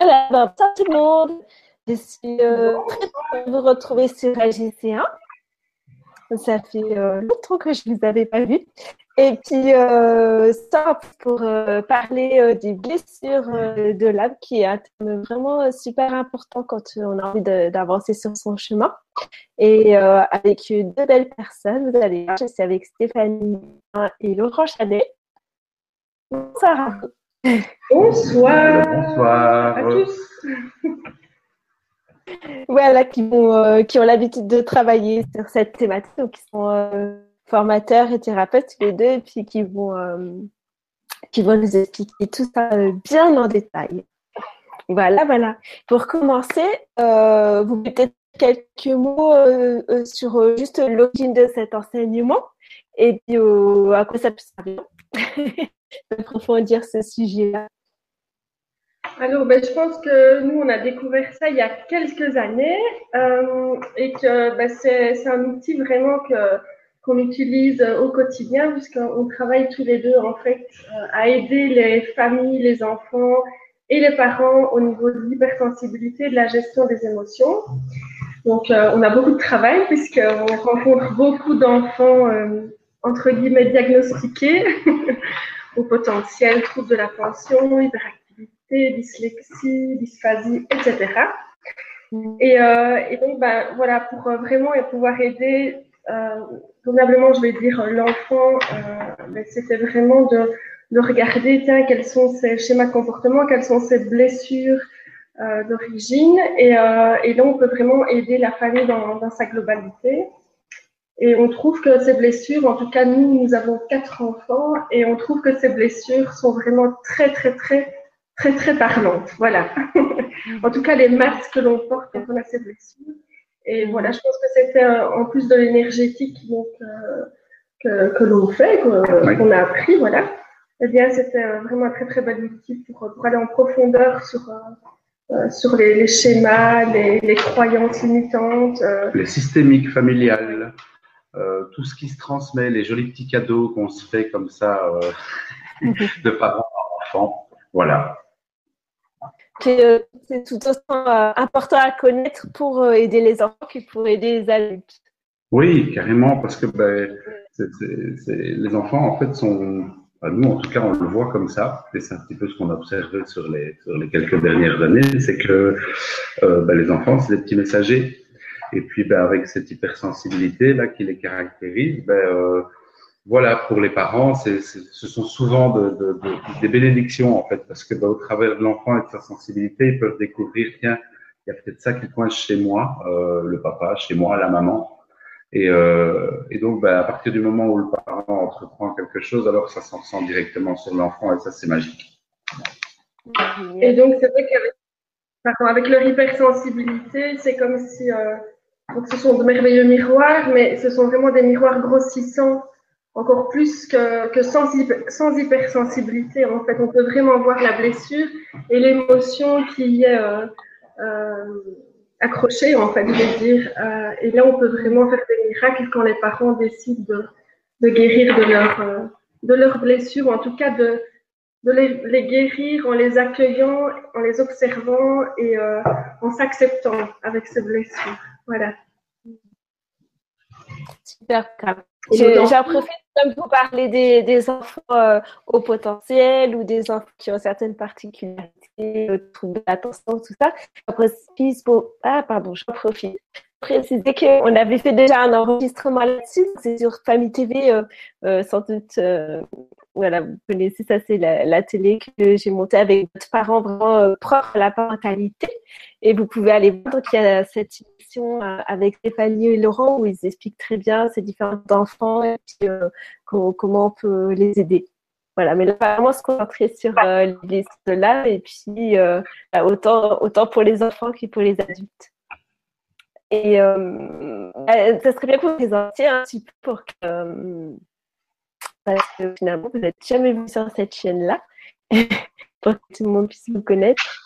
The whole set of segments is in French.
Alors, ça tout le monde. Je suis euh, de vous retrouver sur AGC1. Ça fait euh, longtemps que je ne vous avais pas vu. Et puis, euh, ça, pour euh, parler euh, des blessures de l'âme, qui est un thème vraiment super important quand on a envie d'avancer sur son chemin. Et avec deux belles personnes, vous allez voir, suis avec Stéphanie et Laurent Chanet. Bonsoir Bonsoir. Bonsoir. À tous. voilà, qui, vont, qui ont l'habitude de travailler sur cette thématique, donc qui sont formateurs et thérapeutes les deux, et puis qui vont, euh, qui vont nous expliquer tout ça euh, bien en détail. Voilà, voilà. Pour commencer, euh, vous mettez quelques mots sur juste l'origine de cet enseignement et à quoi ça peut servir d'approfondir ce sujet-là. Alors, ben, je pense que nous, on a découvert ça il y a quelques années et que ben, c'est un outil vraiment que qu'on utilise euh, au quotidien puisqu'on travaille tous les deux en fait euh, à aider les familles, les enfants et les parents au niveau de l'hypersensibilité de la gestion des émotions. Donc euh, on a beaucoup de travail puisqu'on rencontre beaucoup d'enfants entre guillemets diagnostiqués au potentiel troubles de l'attention, hyperactivité, dyslexie, dysphasie, etc. Et, et donc, ben, voilà, pour vraiment pouvoir aider euh, probablement, je vais dire l'enfant, euh, c'était vraiment de, de, regarder, tiens, quels sont ses schémas de comportement, quelles sont ses blessures euh, d'origine. Et, euh, et, là, on peut vraiment aider la famille dans, dans, sa globalité. Et on trouve que ces blessures, en tout cas, nous, nous avons quatre enfants, et on trouve que ces blessures sont vraiment très, très, très, très, très parlantes. Voilà. en tout cas, les masques que l'on porte quand on a ces blessures. Et voilà, je pense que c'était en plus de l'énergétique euh, que, que l'on fait, qu'on a appris, voilà. Eh bien, c'était vraiment un très très bel outil pour, pour aller en profondeur sur, euh, sur les, les schémas, les, les, croyances limitantes. Euh. Les systémiques familiales, euh, tout ce qui se transmet, les jolis petits cadeaux qu'on se fait comme ça de parents à enfants. Voilà. Euh, c'est tout aussi euh, important à connaître pour euh, aider les enfants que pour aider les adultes. Oui, carrément, parce que ben, les enfants, en fait, sont. nous, en tout cas, on le voit comme ça, et c'est un petit peu ce qu'on a observé sur les, sur les quelques dernières années, c'est que ben, les enfants, c'est des petits messagers. Et puis, ben, avec cette hypersensibilité là qui les caractérise, ben, voilà, pour les parents, c'est, ce sont souvent de, de, de, des bénédictions en fait, parce que bah, au travers de l'enfant et de sa sensibilité, ils peuvent découvrir tiens, il y a peut-être ça qui coince chez moi, euh, le papa, chez moi, la maman. Et, euh, et donc, bah, à partir du moment où le parent entreprend quelque chose, alors ça s'en ressent directement sur l'enfant et ça, c'est magique. Et donc, c'est vrai qu'avec avec leur hypersensibilité, c'est comme si euh, donc ce sont de merveilleux miroirs, mais ce sont vraiment des miroirs grossissants encore plus que, sans, hypersensibilité. En fait, on peut vraiment voir la blessure et l'émotion qui est euh, euh, accrochée, en fait, je vais dire. Euh, et là, on peut vraiment faire des miracles quand les parents décident de, guérir de leur, de leur blessure, ou en tout cas de, les, les, guérir en les accueillant, en les observant et en s'acceptant avec ces blessures. Voilà. Super, J'en profite de vous parler des, des enfants euh, au potentiel ou des enfants qui ont certaines particularités, euh, troubles d'attention, tout ça. J'en profite pour... Ah, pardon, j'en profite préciser qu'on avait fait déjà un enregistrement là-dessus. C'est sur Famille TV, euh, euh, sans doute. Voilà, vous connaissez ça, c'est la, la, télé que j'ai montée avec votre parent vraiment propre à la parentalité. Et vous pouvez aller voir. Donc, il y a cette émission avec Stéphanie et Laurent où ils expliquent très bien ces différents enfants et puis comment, comment, on peut les aider. Voilà, mais là, vraiment se concentrer sur les de là et puis bah, autant, autant pour les enfants que pour les adultes. Et euh, bah, ça serait bien que vous présentiez un petit peu pour que, euh, parce que finalement, vous n'êtes jamais vu sur cette chaîne-là, pour que tout le monde puisse vous connaître.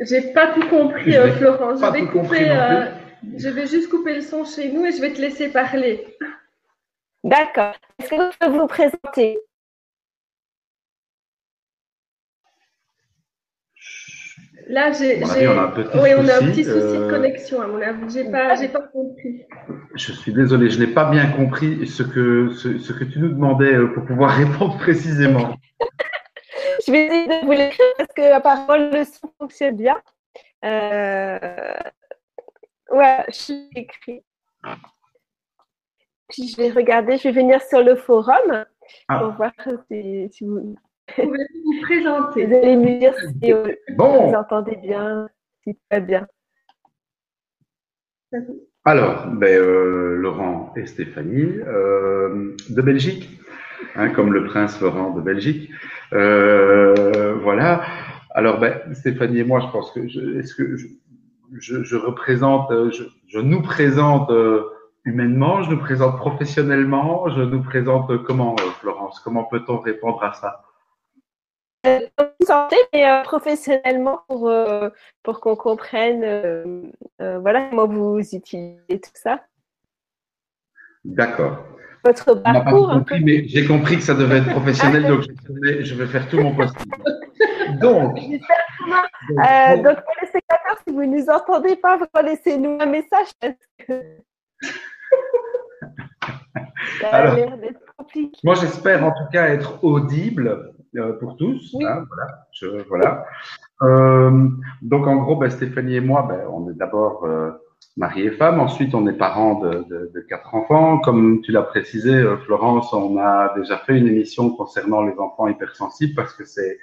J'ai pas tout compris, euh, Florent. Je vais, couper, euh, je vais juste couper le son chez nous et je vais te laisser parler. D'accord. Est-ce que vous pouvez vous présenter? Là, j'ai. Oui, on a un petit souci de euh, connexion, à mon avis. J'ai pas, pas compris. Je suis désolé, je n'ai pas bien compris ce que, ce, que tu nous demandais pour pouvoir répondre précisément. Je vais essayer de vous l'écrire parce que apparemment le son fonctionne bien? Euh... Ouais, je écrit. Puis je vais regarder, je vais venir sur le forum ah. pour voir si, si vous. Vous pouvez vous présenter. Vous allez me dire si vous entendez bien, si tout va bien. Alors, ben, euh, Laurent et Stéphanie, euh, de Belgique, hein, comme le prince Laurent de Belgique. Euh, voilà. Alors, ben, Stéphanie et moi, je pense que est-ce que je, je, représente, je, je, nous présente humainement, je nous présente professionnellement, je nous présente comment, Florence Comment peut-on répondre à ça? Santé, mais euh, professionnellement pour, euh, pour qu'on comprenne euh, voilà, comment vous utilisez tout ça. D'accord. Votre parcours. Compris, mais j'ai compris que ça devait être professionnel, donc je vais, faire tout mon possible. Donc, donc, pour les spectateurs, si vous ne nous entendez pas, laissez-nous un message parce que ça a l'air d'être compliqué. Moi, j'espère en tout cas être audible. Euh, pour tous. Hein, voilà. Je, voilà. Euh, donc en gros, ben, Stéphanie et moi, ben, on est d'abord euh, mari et femme. Ensuite, on est parents de, de, de quatre enfants. Comme tu l'as précisé, euh, Florence, on a déjà fait une émission concernant les enfants hypersensibles parce que c'est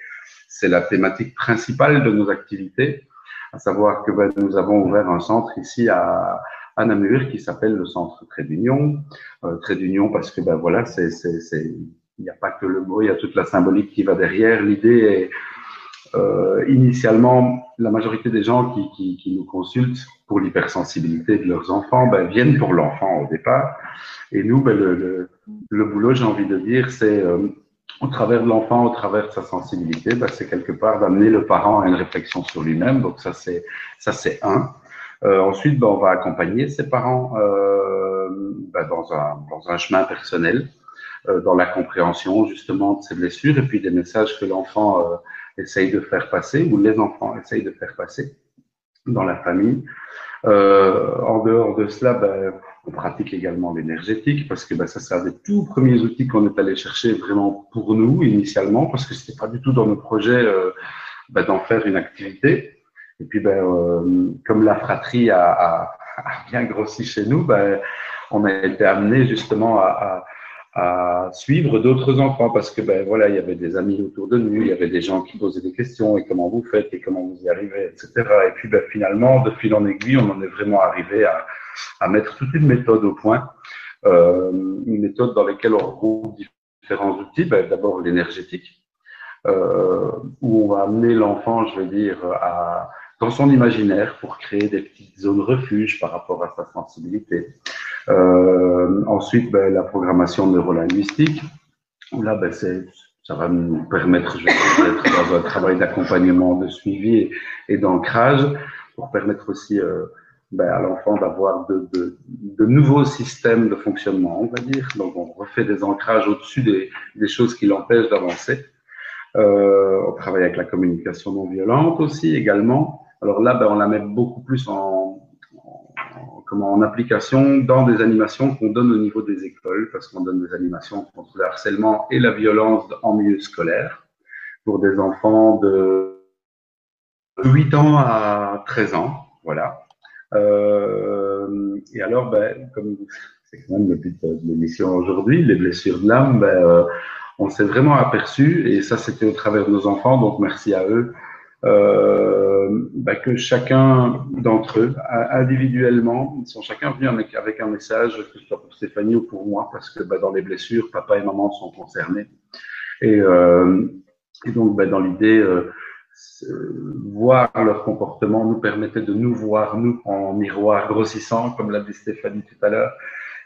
c'est la thématique principale de nos activités. À savoir que ben, nous avons ouvert un centre ici à, à Namur qui s'appelle le Centre Trait d'Union. Euh, d'Union parce que ben voilà, c'est il n'y a pas que le mot, il y a toute la symbolique qui va derrière. L'idée est, euh, initialement, la majorité des gens qui, nous consultent pour l'hypersensibilité de leurs enfants ben, viennent pour l'enfant au départ. Et nous, ben, le, boulot, j'ai envie de dire, c'est euh, au travers de l'enfant, au travers de sa sensibilité, ben, c'est quelque part d'amener le parent à une réflexion sur lui-même. Donc ça, c'est ça, c'est un. Euh, ensuite, on va accompagner ses parents dans, un, chemin personnel. Dans la compréhension justement de ces blessures et puis des messages que l'enfant euh, essaye de faire passer ou les enfants essayent de faire passer dans la famille. Euh, en dehors de cela, ben, on pratique également l'énergétique parce que ben, ça c'est un des tout premiers outils qu'on est allé chercher vraiment pour nous initialement parce que c'était pas du tout dans nos projets euh, ben, d'en faire une activité. Et puis ben, euh, comme la fratrie a, a, a, bien grossi chez nous, ben, on a été amené justement à, à à suivre d'autres enfants parce que ben voilà il y avait des amis autour de nous il y avait des gens qui posaient des questions et comment vous faites et comment vous y arrivez etc et puis ben, finalement de fil en aiguille on en est vraiment arrivé à, à mettre toute une méthode au point euh, une méthode dans laquelle on regroupe différents outils ben, d'abord l'énergétique euh, où on va amener l'enfant je veux dire à dans son imaginaire pour créer des petites zones refuge par rapport à sa sensibilité. Euh, ensuite, ben, la programmation neurolinguistique. Là, ben, ça va nous permettre d'être dans un travail d'accompagnement, de suivi et, d'ancrage pour permettre aussi euh, ben, à l'enfant d'avoir de, de, de, nouveaux systèmes de fonctionnement, on va dire. Donc, on refait des ancrages au-dessus des, des choses qui l'empêchent d'avancer. Euh, on travaille avec la communication non violente aussi également. Alors là, ben, on la met beaucoup plus en, comment, en application dans des animations qu'on donne au niveau des écoles, parce qu'on donne des animations contre le harcèlement et la violence en milieu scolaire pour des enfants de 8 ans à 13 ans. Voilà. Euh, et alors, ben, comme c'est quand même le but de l'émission aujourd'hui, les blessures de l'âme, ben, euh, on s'est vraiment aperçu, et ça c'était au travers de nos enfants, donc merci à eux, euh, bah, que chacun d'entre eux, individuellement, sont chacun venus avec, avec, un message, que ce soit pour Stéphanie ou pour moi, parce que bah, dans les blessures, papa et maman sont concernés. Et, euh, et donc, bah, dans l'idée, euh, voir leur comportement nous permettait de nous voir, nous, en miroir grossissant, comme l'a dit Stéphanie tout à l'heure.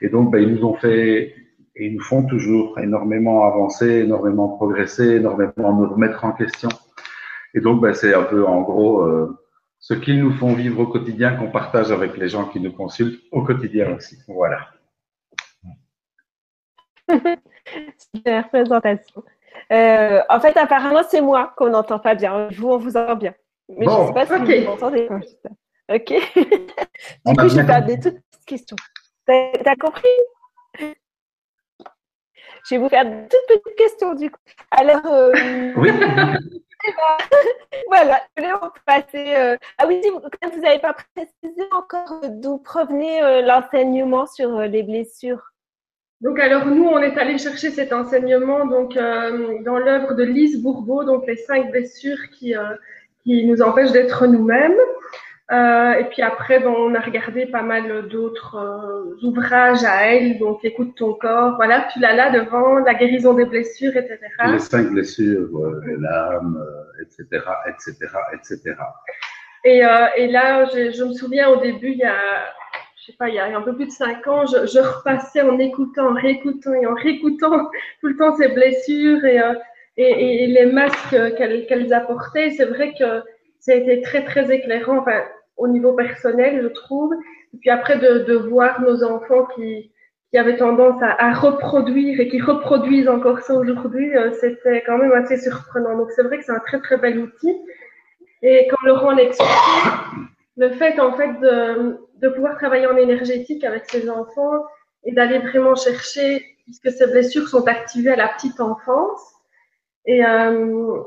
Et donc, bah, ils nous ont fait, et ils nous font toujours énormément avancer, énormément progresser, énormément nous remettre en question. Et donc, ben, c'est un peu, en gros, euh, ce qu'ils nous font vivre au quotidien, qu'on partage avec les gens qui nous consultent au quotidien aussi. Voilà. Super présentation. Euh, en fait, apparemment, c'est moi qu'on n'entend pas bien. Vous, on vous entend bien. Mais je ne sais pas si vous m'entendez. Ok. du coup, je vais faire des toutes petites questions. T'as compris? Je vais vous faire de toutes petites questions du coup. Alors, euh, oui. voilà, je vais passer. Euh, ah oui, vous n'avez pas précisé encore d'où provenait euh, l'enseignement sur les blessures. Donc alors nous, on est allé chercher cet enseignement donc dans l'œuvre de Lise Bourbeau, donc les cinq blessures qui qui nous empêchent d'être nous-mêmes. Euh, et puis après, bon, on a regardé pas mal d'autres euh, ouvrages à elle, donc Écoute ton corps, voilà, tu l'as là devant, la guérison des blessures, etc. Les cinq blessures, l'âme, etc., etc., etc. Et, euh, et là, je, me souviens au début, il y a, je sais pas, il y a un peu plus de cinq ans, je, je repassais en écoutant, en réécoutant et en réécoutant tout le temps ces blessures et, euh, et, et, les masques qu'elles qu'elles apportaient. C'est vrai que ça a été très, très éclairant. Enfin, au niveau personnel, je trouve. Et puis après, de, voir nos enfants qui, qui avaient tendance à, à, reproduire et qui reproduisent encore ça aujourd'hui, euh, c'était quand même assez surprenant. Donc c'est vrai que c'est un très très bel outil. Et comme Laurent l'expliquait, le fait en fait de, de pouvoir travailler en énergétique avec ses enfants et d'aller vraiment chercher, puisque ces blessures sont activées à la petite enfance, et, euh,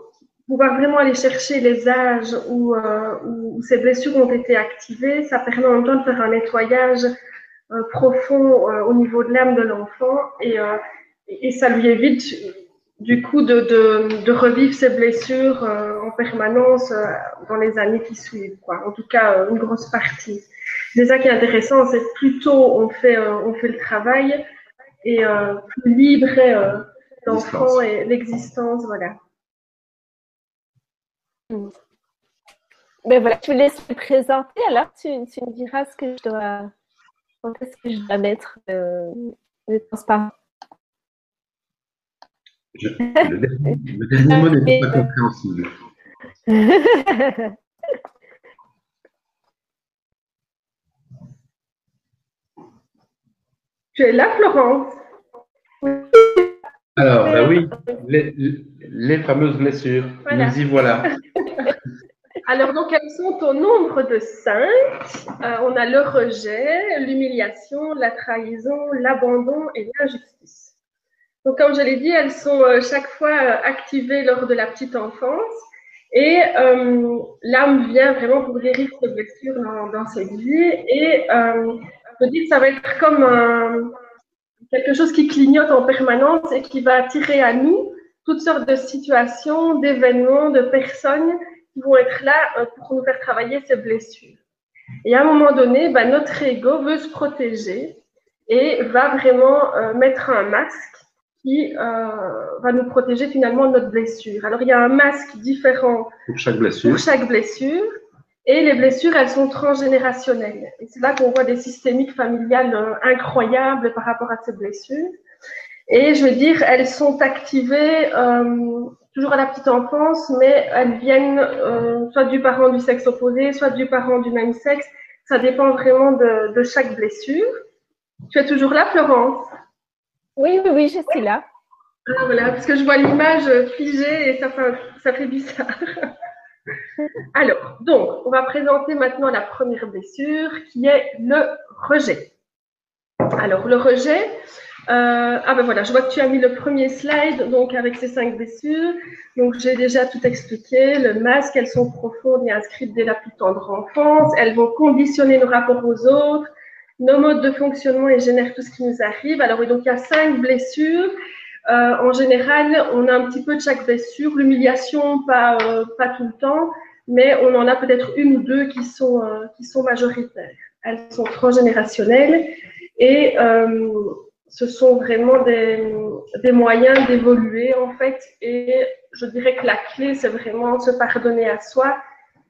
pouvoir vraiment aller chercher les âges où, euh, où, ces blessures ont été activées, ça permet en même temps de faire un nettoyage euh, profond euh, au niveau de l'âme de l'enfant et, euh, et ça lui évite du coup de, de, de revivre ces blessures en permanence dans les années qui suivent. Quoi. En tout cas, une grosse partie. C'est ça qui est intéressant, c'est plus tôt on fait, on fait le travail et plus libre est l'enfant et l'existence. Voilà. Ben voilà, tu laisses me présenter, alors tu, tu, me diras ce que je dois, ce que je dois mettre euh, de transparent. le, dernier mot n'est pas compréhensible. tu es là, Florence? Alors, ben oui, les, les, fameuses blessures. Nous y voilà. Alors, donc, elles sont au nombre de cinq. Euh, on a le rejet, l'humiliation, la trahison, l'abandon et l'injustice. Donc, comme je l'ai dit, elles sont euh, chaque fois euh, activées lors de la petite enfance. Et l'âme vient vraiment pour guérir ces blessures dans, dans cette vie. Et je dis que ça va être comme un, quelque chose qui clignote en permanence et qui va attirer à nous toutes sortes de situations, d'événements, de personnes qui vont être là euh, pour nous faire travailler ces blessures. Et à un moment donné, bah, notre ego veut se protéger et va vraiment euh, mettre un masque qui euh, va nous protéger finalement de notre blessure. Alors il y a un masque différent pour chaque blessure. Pour chaque blessure. Et les blessures, elles sont transgénérationnelles. Et c'est là qu'on voit des systémiques familiales euh, incroyables par rapport à ces blessures. Et je veux dire, elles sont activées euh, toujours à la petite enfance, mais elles viennent euh, soit du parent du sexe opposé, soit du parent du même sexe. Ça dépend vraiment de, de chaque blessure. Tu es toujours là, Florence? Oui, oui, oui, je suis là. Ah, voilà, parce que je vois l'image figée et ça fait, ça fait bizarre. Alors, donc, on va présenter maintenant la première blessure qui est le rejet. Alors, le rejet, euh, ah ben voilà, je vois que tu as mis le premier slide, donc avec ces cinq blessures. Donc, j'ai déjà tout expliqué. Le masque, elles sont profondes et inscrites dès la plus tendre enfance. Elles vont conditionner nos rapports aux autres, nos modes de fonctionnement et génèrent tout ce qui nous arrive. Alors, donc il y a cinq blessures. Euh, en général, on a un petit peu de chaque blessure. L'humiliation, pas, euh, pas tout le temps, mais on en a peut-être une ou deux qui sont, euh, qui sont majoritaires. Elles sont transgénérationnelles et ce sont vraiment des, des moyens d'évoluer en fait. Et je dirais que la clé, c'est vraiment se pardonner à soi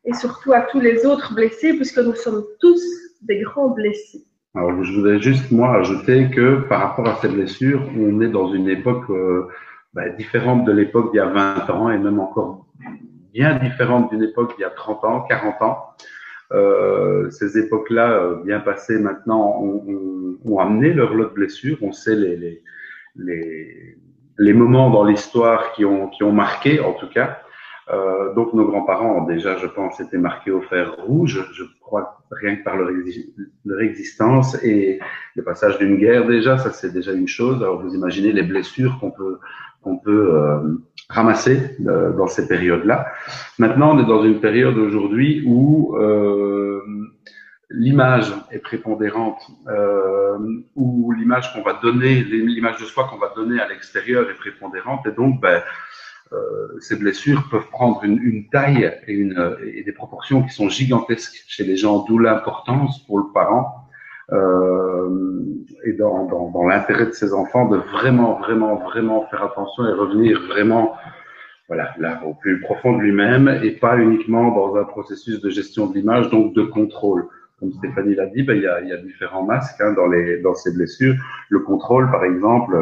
et surtout à tous les autres blessés, puisque nous sommes tous des grands blessés. Alors, je voudrais juste, moi, ajouter que par rapport à ces blessures, on est dans une époque euh, bah, différente de l'époque d'il y a 20 ans et même encore bien différente d'une époque d'il y a 30 ans, 40 ans. Euh, ces époques-là, euh, bien passées maintenant, ont, ont, amené leur lot de blessures. On sait les, les, les, les moments dans l'histoire qui ont, qui ont marqué, en tout cas. Euh, donc nos grands-parents ont déjà, je pense, été marqués au fer rouge, je crois, rien que par leur, leur existence et le passage d'une guerre déjà, ça c'est déjà une chose. Alors vous imaginez les blessures qu'on peut, qu'on peut euh, ramasser euh, dans ces périodes-là. Maintenant, on est dans une période aujourd'hui où euh, l'image est prépondérante, euh, où l'image qu'on va donner, l'image de soi qu'on va donner à l'extérieur est prépondérante, et donc ben, ces blessures peuvent prendre une, une taille et, une, et, des proportions qui sont gigantesques chez les gens, d'où l'importance pour le parent euh, et dans, dans, dans l'intérêt de ses enfants de vraiment, vraiment, vraiment faire attention et revenir vraiment voilà, là, au plus profond de lui-même et pas uniquement dans un processus de gestion de l'image, donc de contrôle. Comme Stéphanie l'a dit, ben, il, y a, y a différents masques hein, dans, les, dans ces blessures. Le contrôle, par exemple,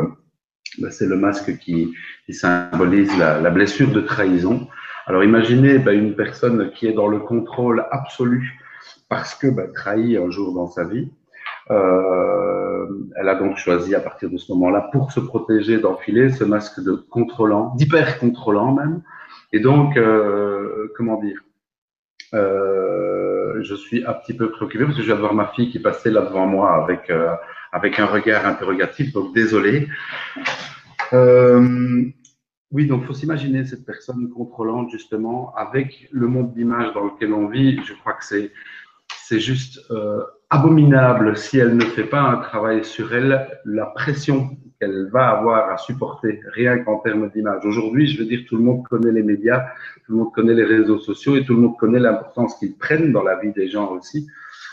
ben, c'est le masque qui, qui symbolise la, la, blessure de trahison. Alors imaginez ben, une personne qui est dans le contrôle absolu parce que ben, trahi un jour dans sa vie. Euh, elle a donc choisi à partir de ce moment-là, pour se protéger, d'enfiler ce masque de contrôlant, d'hyper contrôlant même. Et donc, euh, comment dire euh, Je suis un petit peu préoccupé parce que je viens de voir ma fille qui passait là devant moi avec euh, avec un regard interrogatif. Donc désolé. Euh, oui, donc faut s'imaginer cette personne contrôlante justement avec le monde d'image dans lequel on vit. Je crois que c'est c'est juste euh, abominable si elle ne fait pas un travail sur elle, la pression qu'elle va avoir à supporter, rien qu'en termes d'image. Aujourd'hui, je veux dire, tout le monde connaît les médias, tout le monde connaît les réseaux sociaux et tout le monde connaît l'importance qu'ils prennent dans la vie des gens aussi.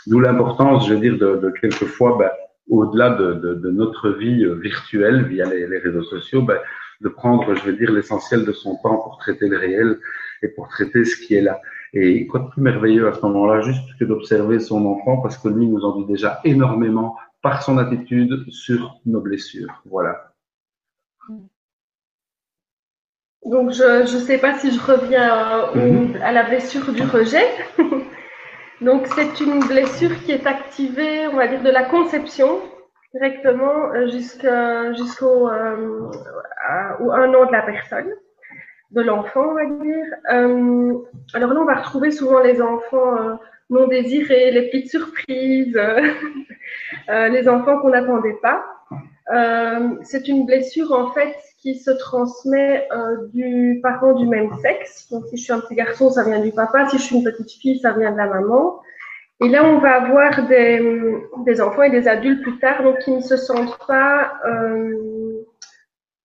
D'où l'importance, je veux dire, de, de quelquefois, ben, au-delà de, de, de, notre vie euh, virtuelle via les, réseaux sociaux, ben, de prendre, je veux dire, l'essentiel de son temps pour traiter le réel et pour traiter ce qui est là. Et quoi de plus merveilleux à ce moment-là, juste que d'observer son enfant, parce que lui nous en dit déjà énormément par son attitude sur nos blessures. Voilà. Donc, je ne sais pas si je reviens euh, à la blessure du rejet. Donc, c'est une blessure qui est activée, on va dire, de la conception directement euh, jusqu'au euh, un an de la personne de l'enfant, on va dire. Euh, alors là, on va retrouver souvent les enfants non désirés, les petites surprises, euh, les enfants qu'on n'attendait pas. c'est une blessure en fait qui se transmet du parent du même sexe. Donc si je suis un petit garçon, ça vient du papa. Si je suis une petite fille, ça vient de la maman. Et là, on va avoir des, des enfants et des adultes plus tard, donc qui ne se sentent pas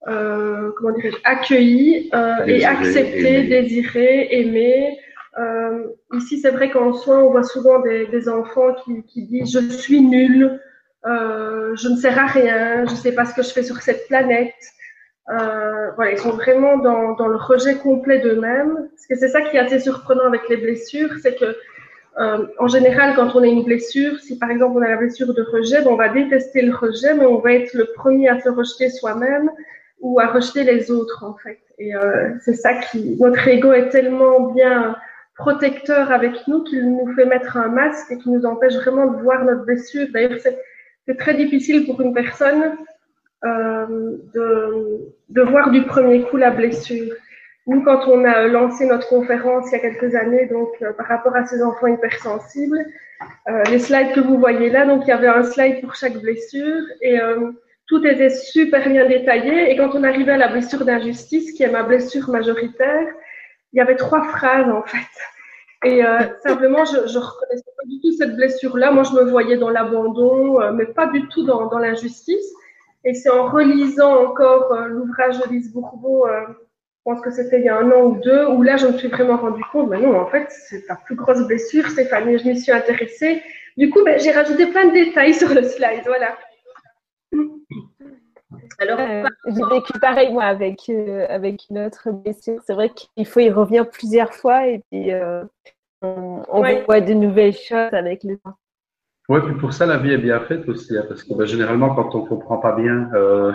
euh, comment dire, accueilli euh, et accepté, désiré, aimé. Euh, ici, c'est vrai qu'en soins, on voit souvent des, des enfants qui, qui, disent je suis nul, euh, je ne sers à rien, je ne sais pas ce que je fais sur cette planète. Euh, voilà, ils sont vraiment dans, dans le rejet complet d'eux-mêmes. Parce que c'est ça qui est assez surprenant avec les blessures, c'est que euh, en général, quand on a une blessure, si par exemple on a la blessure de rejet, ben, on va détester le rejet, mais on va être le premier à se rejeter soi-même ou à rejeter les autres en fait. Et euh, c'est ça qui, notre ego est tellement bien protecteur avec nous qu'il nous fait mettre un masque et qui nous empêche vraiment de voir notre blessure. D'ailleurs, c'est très difficile pour une personne euh, de, de voir du premier coup la blessure. Nous, quand on a lancé notre conférence il y a quelques années, donc euh, par rapport à ces enfants hypersensibles, euh, les slides que vous voyez là, donc il y avait un slide pour chaque blessure et euh, tout était super bien détaillé. Et quand on arrivait à la blessure d'injustice, qui est ma blessure majoritaire, il y avait trois phrases en fait. Et euh, simplement, je ne reconnaissais pas du tout cette blessure-là. Moi, je me voyais dans l'abandon, euh, mais pas du tout dans, dans l'injustice. Et c'est en relisant encore euh, l'ouvrage de Lise Bourbeau, je pense que c'était il y a un an ou deux, où là, je me suis vraiment rendu compte, mais non, en fait, c'est ta plus grosse blessure, Stéphanie. Je m'y suis intéressée. Du coup, ben, j'ai rajouté plein de détails sur le slide. Voilà. Alors, euh, j'ai vécu pareil moi avec, euh, avec une autre blessure. C'est vrai qu'il faut y revenir plusieurs fois et puis euh, on, on ouais. voit de nouvelles choses avec le temps. Oui, puis pour ça, la vie est bien faite aussi, hein, parce que bah, généralement, quand on ne comprend pas bien, euh,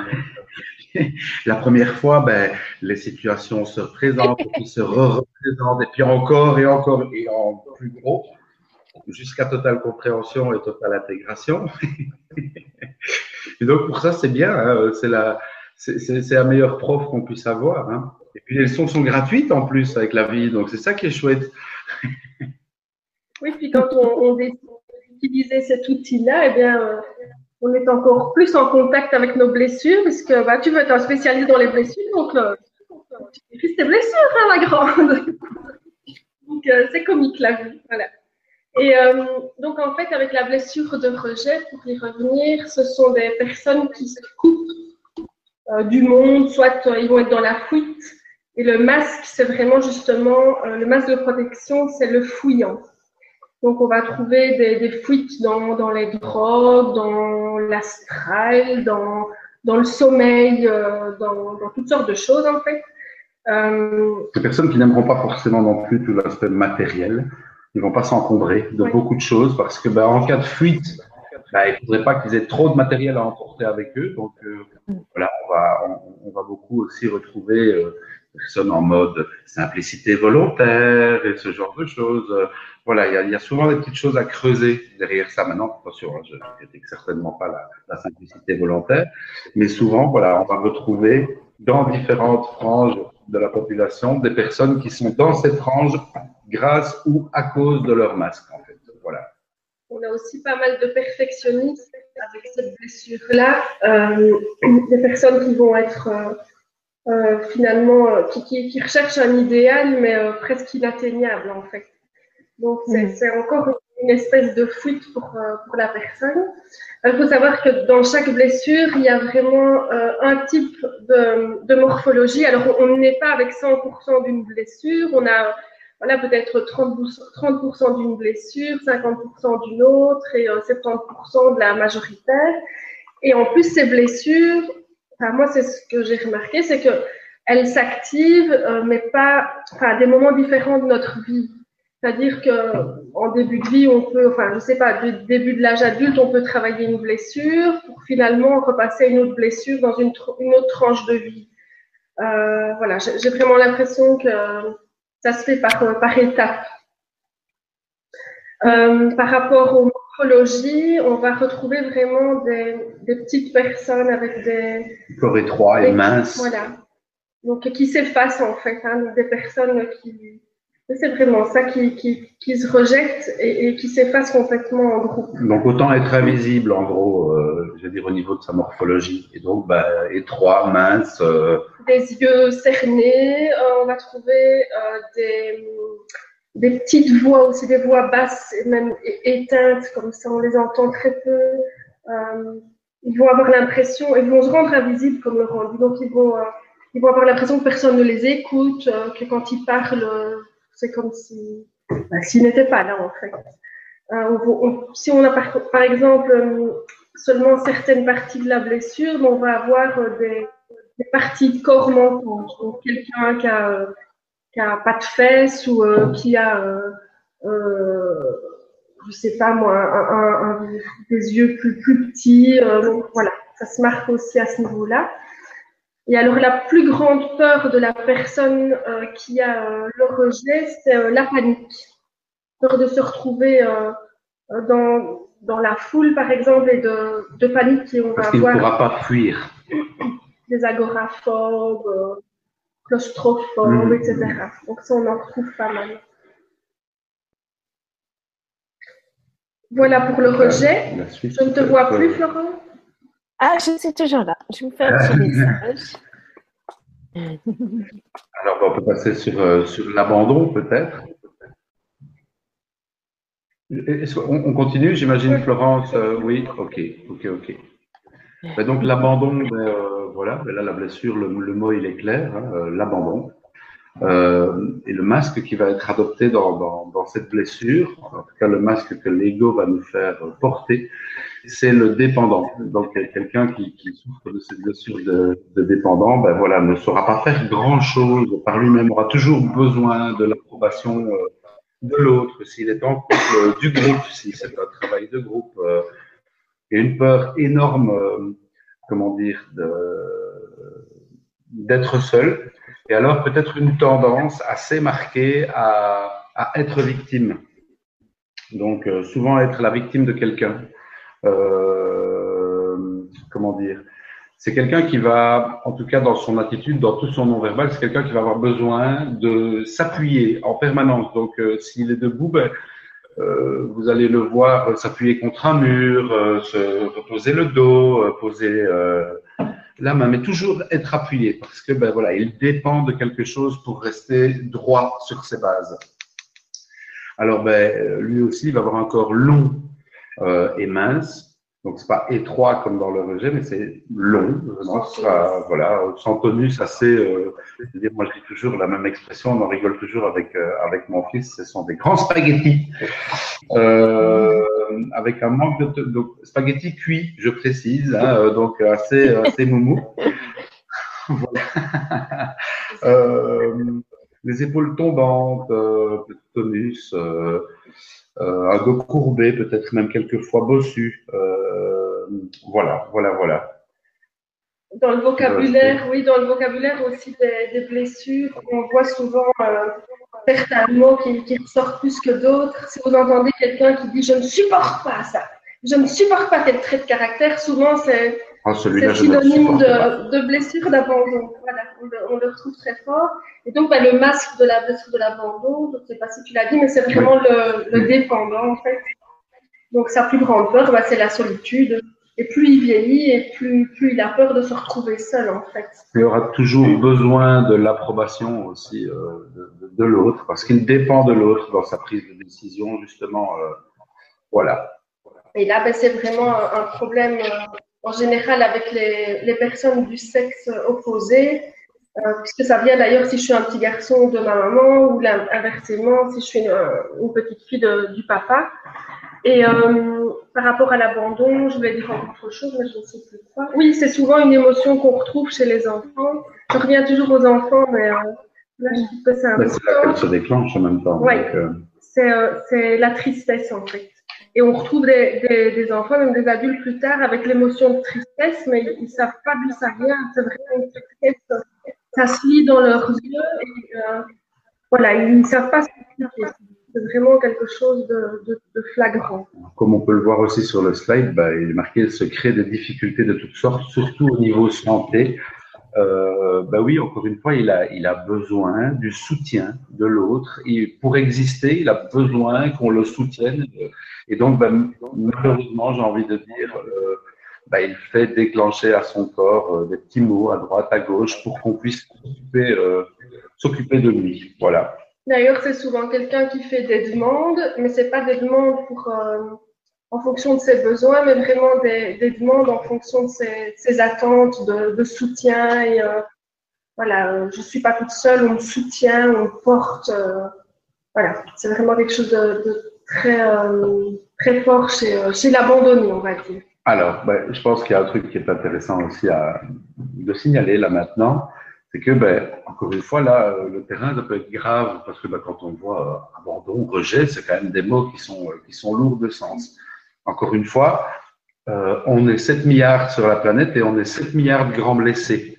la première fois, ben, les situations se présentent, puis se représentent, et puis encore et encore et en plus gros, jusqu'à totale compréhension et totale intégration. et donc pour ça, c'est bien. Hein, c'est la, c'est la meilleure prof qu'on puisse avoir. Hein. Et puis les leçons sont gratuites en plus avec la vie, donc c'est ça qui est chouette. oui, puis quand on, on utiliser cet outil-là, eh bien, euh, on est encore plus en contact avec nos blessures, puisque bah, tu veux être un spécialiste dans les blessures, donc tu maîtrises tes blessures, hein, la grande. donc euh, c'est comique la vie, voilà. Et donc en fait, avec la blessure de rejet, pour y revenir, ce sont des personnes qui se coupent du monde, soit ils vont être dans la fuite, et le masque, c'est vraiment justement, le masque de protection, c'est le fouillant. Donc, on va trouver des, fuites dans, dans, les drogues, dans l'astral, dans, dans le sommeil, euh, dans, dans, toutes sortes de choses, en fait. Euh, Ces personnes qui n'aimeront pas forcément non plus tout l'aspect matériel, ils vont pas s'encombrer de beaucoup de choses parce que, ben, en cas de fuite, ben, il ne faudrait pas qu'ils aient trop de matériel à emporter avec eux. Donc, euh, voilà, on va, on, on, va beaucoup aussi retrouver euh, personnes en mode simplicité volontaire et ce genre de choses voilà, il y, a, souvent des petites choses à creuser derrière ça. Maintenant, attention, hein, je ne certainement pas la, simplicité volontaire, mais souvent, voilà, on va retrouver dans différentes franges de la population des personnes qui sont dans cette frange grâce ou à cause de leur masque, en fait. Voilà. On a aussi pas mal de perfectionnistes avec cette blessure-là, euh, des personnes qui vont être euh, euh, finalement, qui, qui, recherchent un idéal, mais presque inatteignable, en fait. Donc, c'est encore une espèce de fuite pour, euh, pour la personne. Il faut savoir que dans chaque blessure, il y a vraiment euh, un type de, de, morphologie. Alors, on n'est pas avec 100% d'une blessure. On a voilà, peut-être 30%, 30 d'une blessure, 50% d'une autre et 70% euh, de la majoritaire. Et en plus, ces blessures, enfin, moi, c'est ce que j'ai remarqué, c'est que elles s'activent, mais pas, enfin, à des moments différents de notre vie. C'est-à-dire qu'en début de vie, on peut, enfin, je sais pas, du début de l'âge adulte, on peut travailler une blessure pour finalement repasser une autre blessure dans une, une autre tranche de vie. Euh, voilà, j'ai vraiment l'impression que ça se fait par, par étapes. Euh, par rapport aux morphologies, on va retrouver vraiment des, des petites personnes avec des corps étroits et minces. Voilà. Donc, qui s'effacent en fait, hein, des personnes qui, c'est vraiment ça qui, qui, qui se rejette et, et qui s'efface complètement en groupe. Donc autant être invisible en gros, euh, je veux dire au niveau de sa morphologie. Et donc bah, étroit, mince. Euh... Des yeux cernés, euh, on va trouver euh, des, des petites voix aussi, des voix basses et même éteintes, comme ça on les entend très peu. Euh, ils vont avoir l'impression, ils vont se rendre invisibles comme le rendu. Donc ils vont, ils vont avoir l'impression que personne ne les écoute, que quand ils parlent c'est comme si, bah, s'il n'était pas là, en fait. Euh, si on a par, exemple euh, seulement certaines parties de la blessure, on va avoir euh, des, parties de corps manquantes. Donc, quelqu'un qui a, pas de fesses ou qui a, je sais pas moi, des yeux plus, plus petits. donc, voilà, ça se marque aussi à ce niveau-là. Et alors la plus grande peur de la personne euh, qui a euh, le rejet, c'est euh, la panique. Peur de se retrouver dans, dans la foule, par exemple, et de, de panique qui on Parce va avoir. ne pourra pas fuir. Des agoraphobes, claustrophobes, mmh. etc. Donc ça, on en trouve pas mal. Voilà pour le rejet. Je ne te vois plus, Florent? Ah, je suis toujours là. Je me fais un petit message. Alors, on peut passer sur, euh, sur l'abandon, peut-être? On, continue, j'imagine, Florence. Euh, oui, ok, ok, ok. Ben, donc, l'abandon, ben, euh, voilà, ben là, la blessure, le, mot, il est clair, hein, l'abandon. Et le masque qui va être adopté dans, dans, dans, cette blessure, en tout cas le masque que l'ego va nous faire porter, c'est le dépendant. Donc, quelqu'un qui, qui, souffre de cette blessure de, de, dépendant, ben voilà, ne saura pas faire grand-chose par lui-même, aura toujours besoin de l'approbation euh, de l'autre, s'il est en couple, euh, du groupe, si c'est un travail de groupe. Euh, et une peur énorme, comment dire, d'être seul, et alors peut-être une tendance assez marquée à, à être victime. Donc euh, souvent être la victime de quelqu'un. Euh, comment dire? C'est quelqu'un qui va, en tout cas dans son attitude, dans tout son non-verbal, c'est quelqu'un qui va avoir besoin de s'appuyer en permanence. Donc euh, s'il est debout, ben, euh, vous allez le voir s'appuyer contre un mur, euh, se reposer le dos, poser main, mais toujours être appuyé parce que ben voilà, il dépend de quelque chose pour rester droit sur ses bases. Alors ben lui aussi il va avoir un corps long euh, et mince, donc c'est pas étroit comme dans le rejet, mais c'est long. Voilà, sans tonus assez. Euh, dire, moi je dis toujours la même expression, on en rigole toujours avec euh, avec mon fils. Ce sont des grands spaghettis euh, avec un manque de, de spaghettis cuits, je précise, hein, donc assez assez moumou. voilà. les épaules tombantes, tonus. Euh, un dos courbé, peut-être même quelquefois bossu. Euh, voilà, voilà, voilà. Dans le vocabulaire, oui, dans le vocabulaire aussi des, blessures, on voit souvent euh, certains mots qui, qui, ressortent plus que d'autres. Si vous entendez quelqu'un qui dit je ne supporte pas ça, je ne supporte pas tel trait de caractère, souvent c'est ah, c'est synonyme de, de, blessure d'abandon. Voilà, on le, retrouve très fort. Et donc, bah, le masque de la blessure de l'abandon, je ne sais pas si tu l'as dit, mais c'est vraiment le, le, dépendant, en fait. Donc, sa plus grande peur, bah, c'est la solitude. Et plus il vieillit, et plus, plus il a peur de se retrouver seul, en fait. Il aura toujours besoin de l'approbation aussi euh, de, de l'autre, parce qu'il dépend de l'autre dans sa prise de décision, justement. Euh, voilà. Et là, bah, c'est vraiment un, problème. Euh, en général avec les, les personnes du sexe opposé, euh, puisque ça vient d'ailleurs si je suis un petit garçon de ma maman ou inversement si je suis une, petite fille de, du papa. Et euh, par rapport à l'abandon, je vais dire autre chose, mais je ne sais plus quoi. Oui, c'est souvent une émotion qu'on retrouve chez les enfants. Je reviens toujours aux enfants, mais euh, là, je trouve que c'est un peu. C'est là qu'elle se déclenche en même temps. Oui, euh, c'est la tristesse en fait. Et on retrouve des, enfants, même des adultes plus tard, avec l'émotion de tristesse, mais ils ne savent pas d'où ça vient. C'est vraiment une tristesse. Ça se lit dans leurs yeux. Euh, voilà, ils ne savent pas ce que c'est. Vraiment quelque chose de, flagrant. Comme on peut le voir aussi sur le slide, bah, il est marqué le secret des difficultés de toutes sortes, surtout au niveau santé. Euh, bah oui, encore une fois, il a, besoin du soutien de l'autre. Pour exister, il a besoin qu'on le soutienne. Et donc, ben, malheureusement, j'ai envie de dire, euh, ben, il fait déclencher à son corps euh, des petits mots à droite, à gauche, pour qu'on puisse s'occuper, euh, s'occuper de lui. Voilà. D'ailleurs, c'est souvent quelqu'un qui fait des demandes, mais c'est pas des demandes pour, en fonction de ses besoins, mais vraiment des, des demandes en fonction de ses, attentes de, soutien. Et euh, voilà, je suis pas toute seule, on me soutient, on me porte. voilà, c'est vraiment quelque chose de, très, euh, très fort chez, euh, chez l'abandonné, on va dire. Alors, ben, je pense qu'il y a un truc qui est intéressant aussi à de signaler là maintenant, c'est que, ben, encore une fois, là, euh, le terrain, ça peut être grave, parce que ben, quand on voit abandon, rejet, c'est quand même des mots qui sont, qui sont lourds de sens. Encore une fois, euh, on est 7 milliards sur la planète et on est 7 milliards de grands blessés.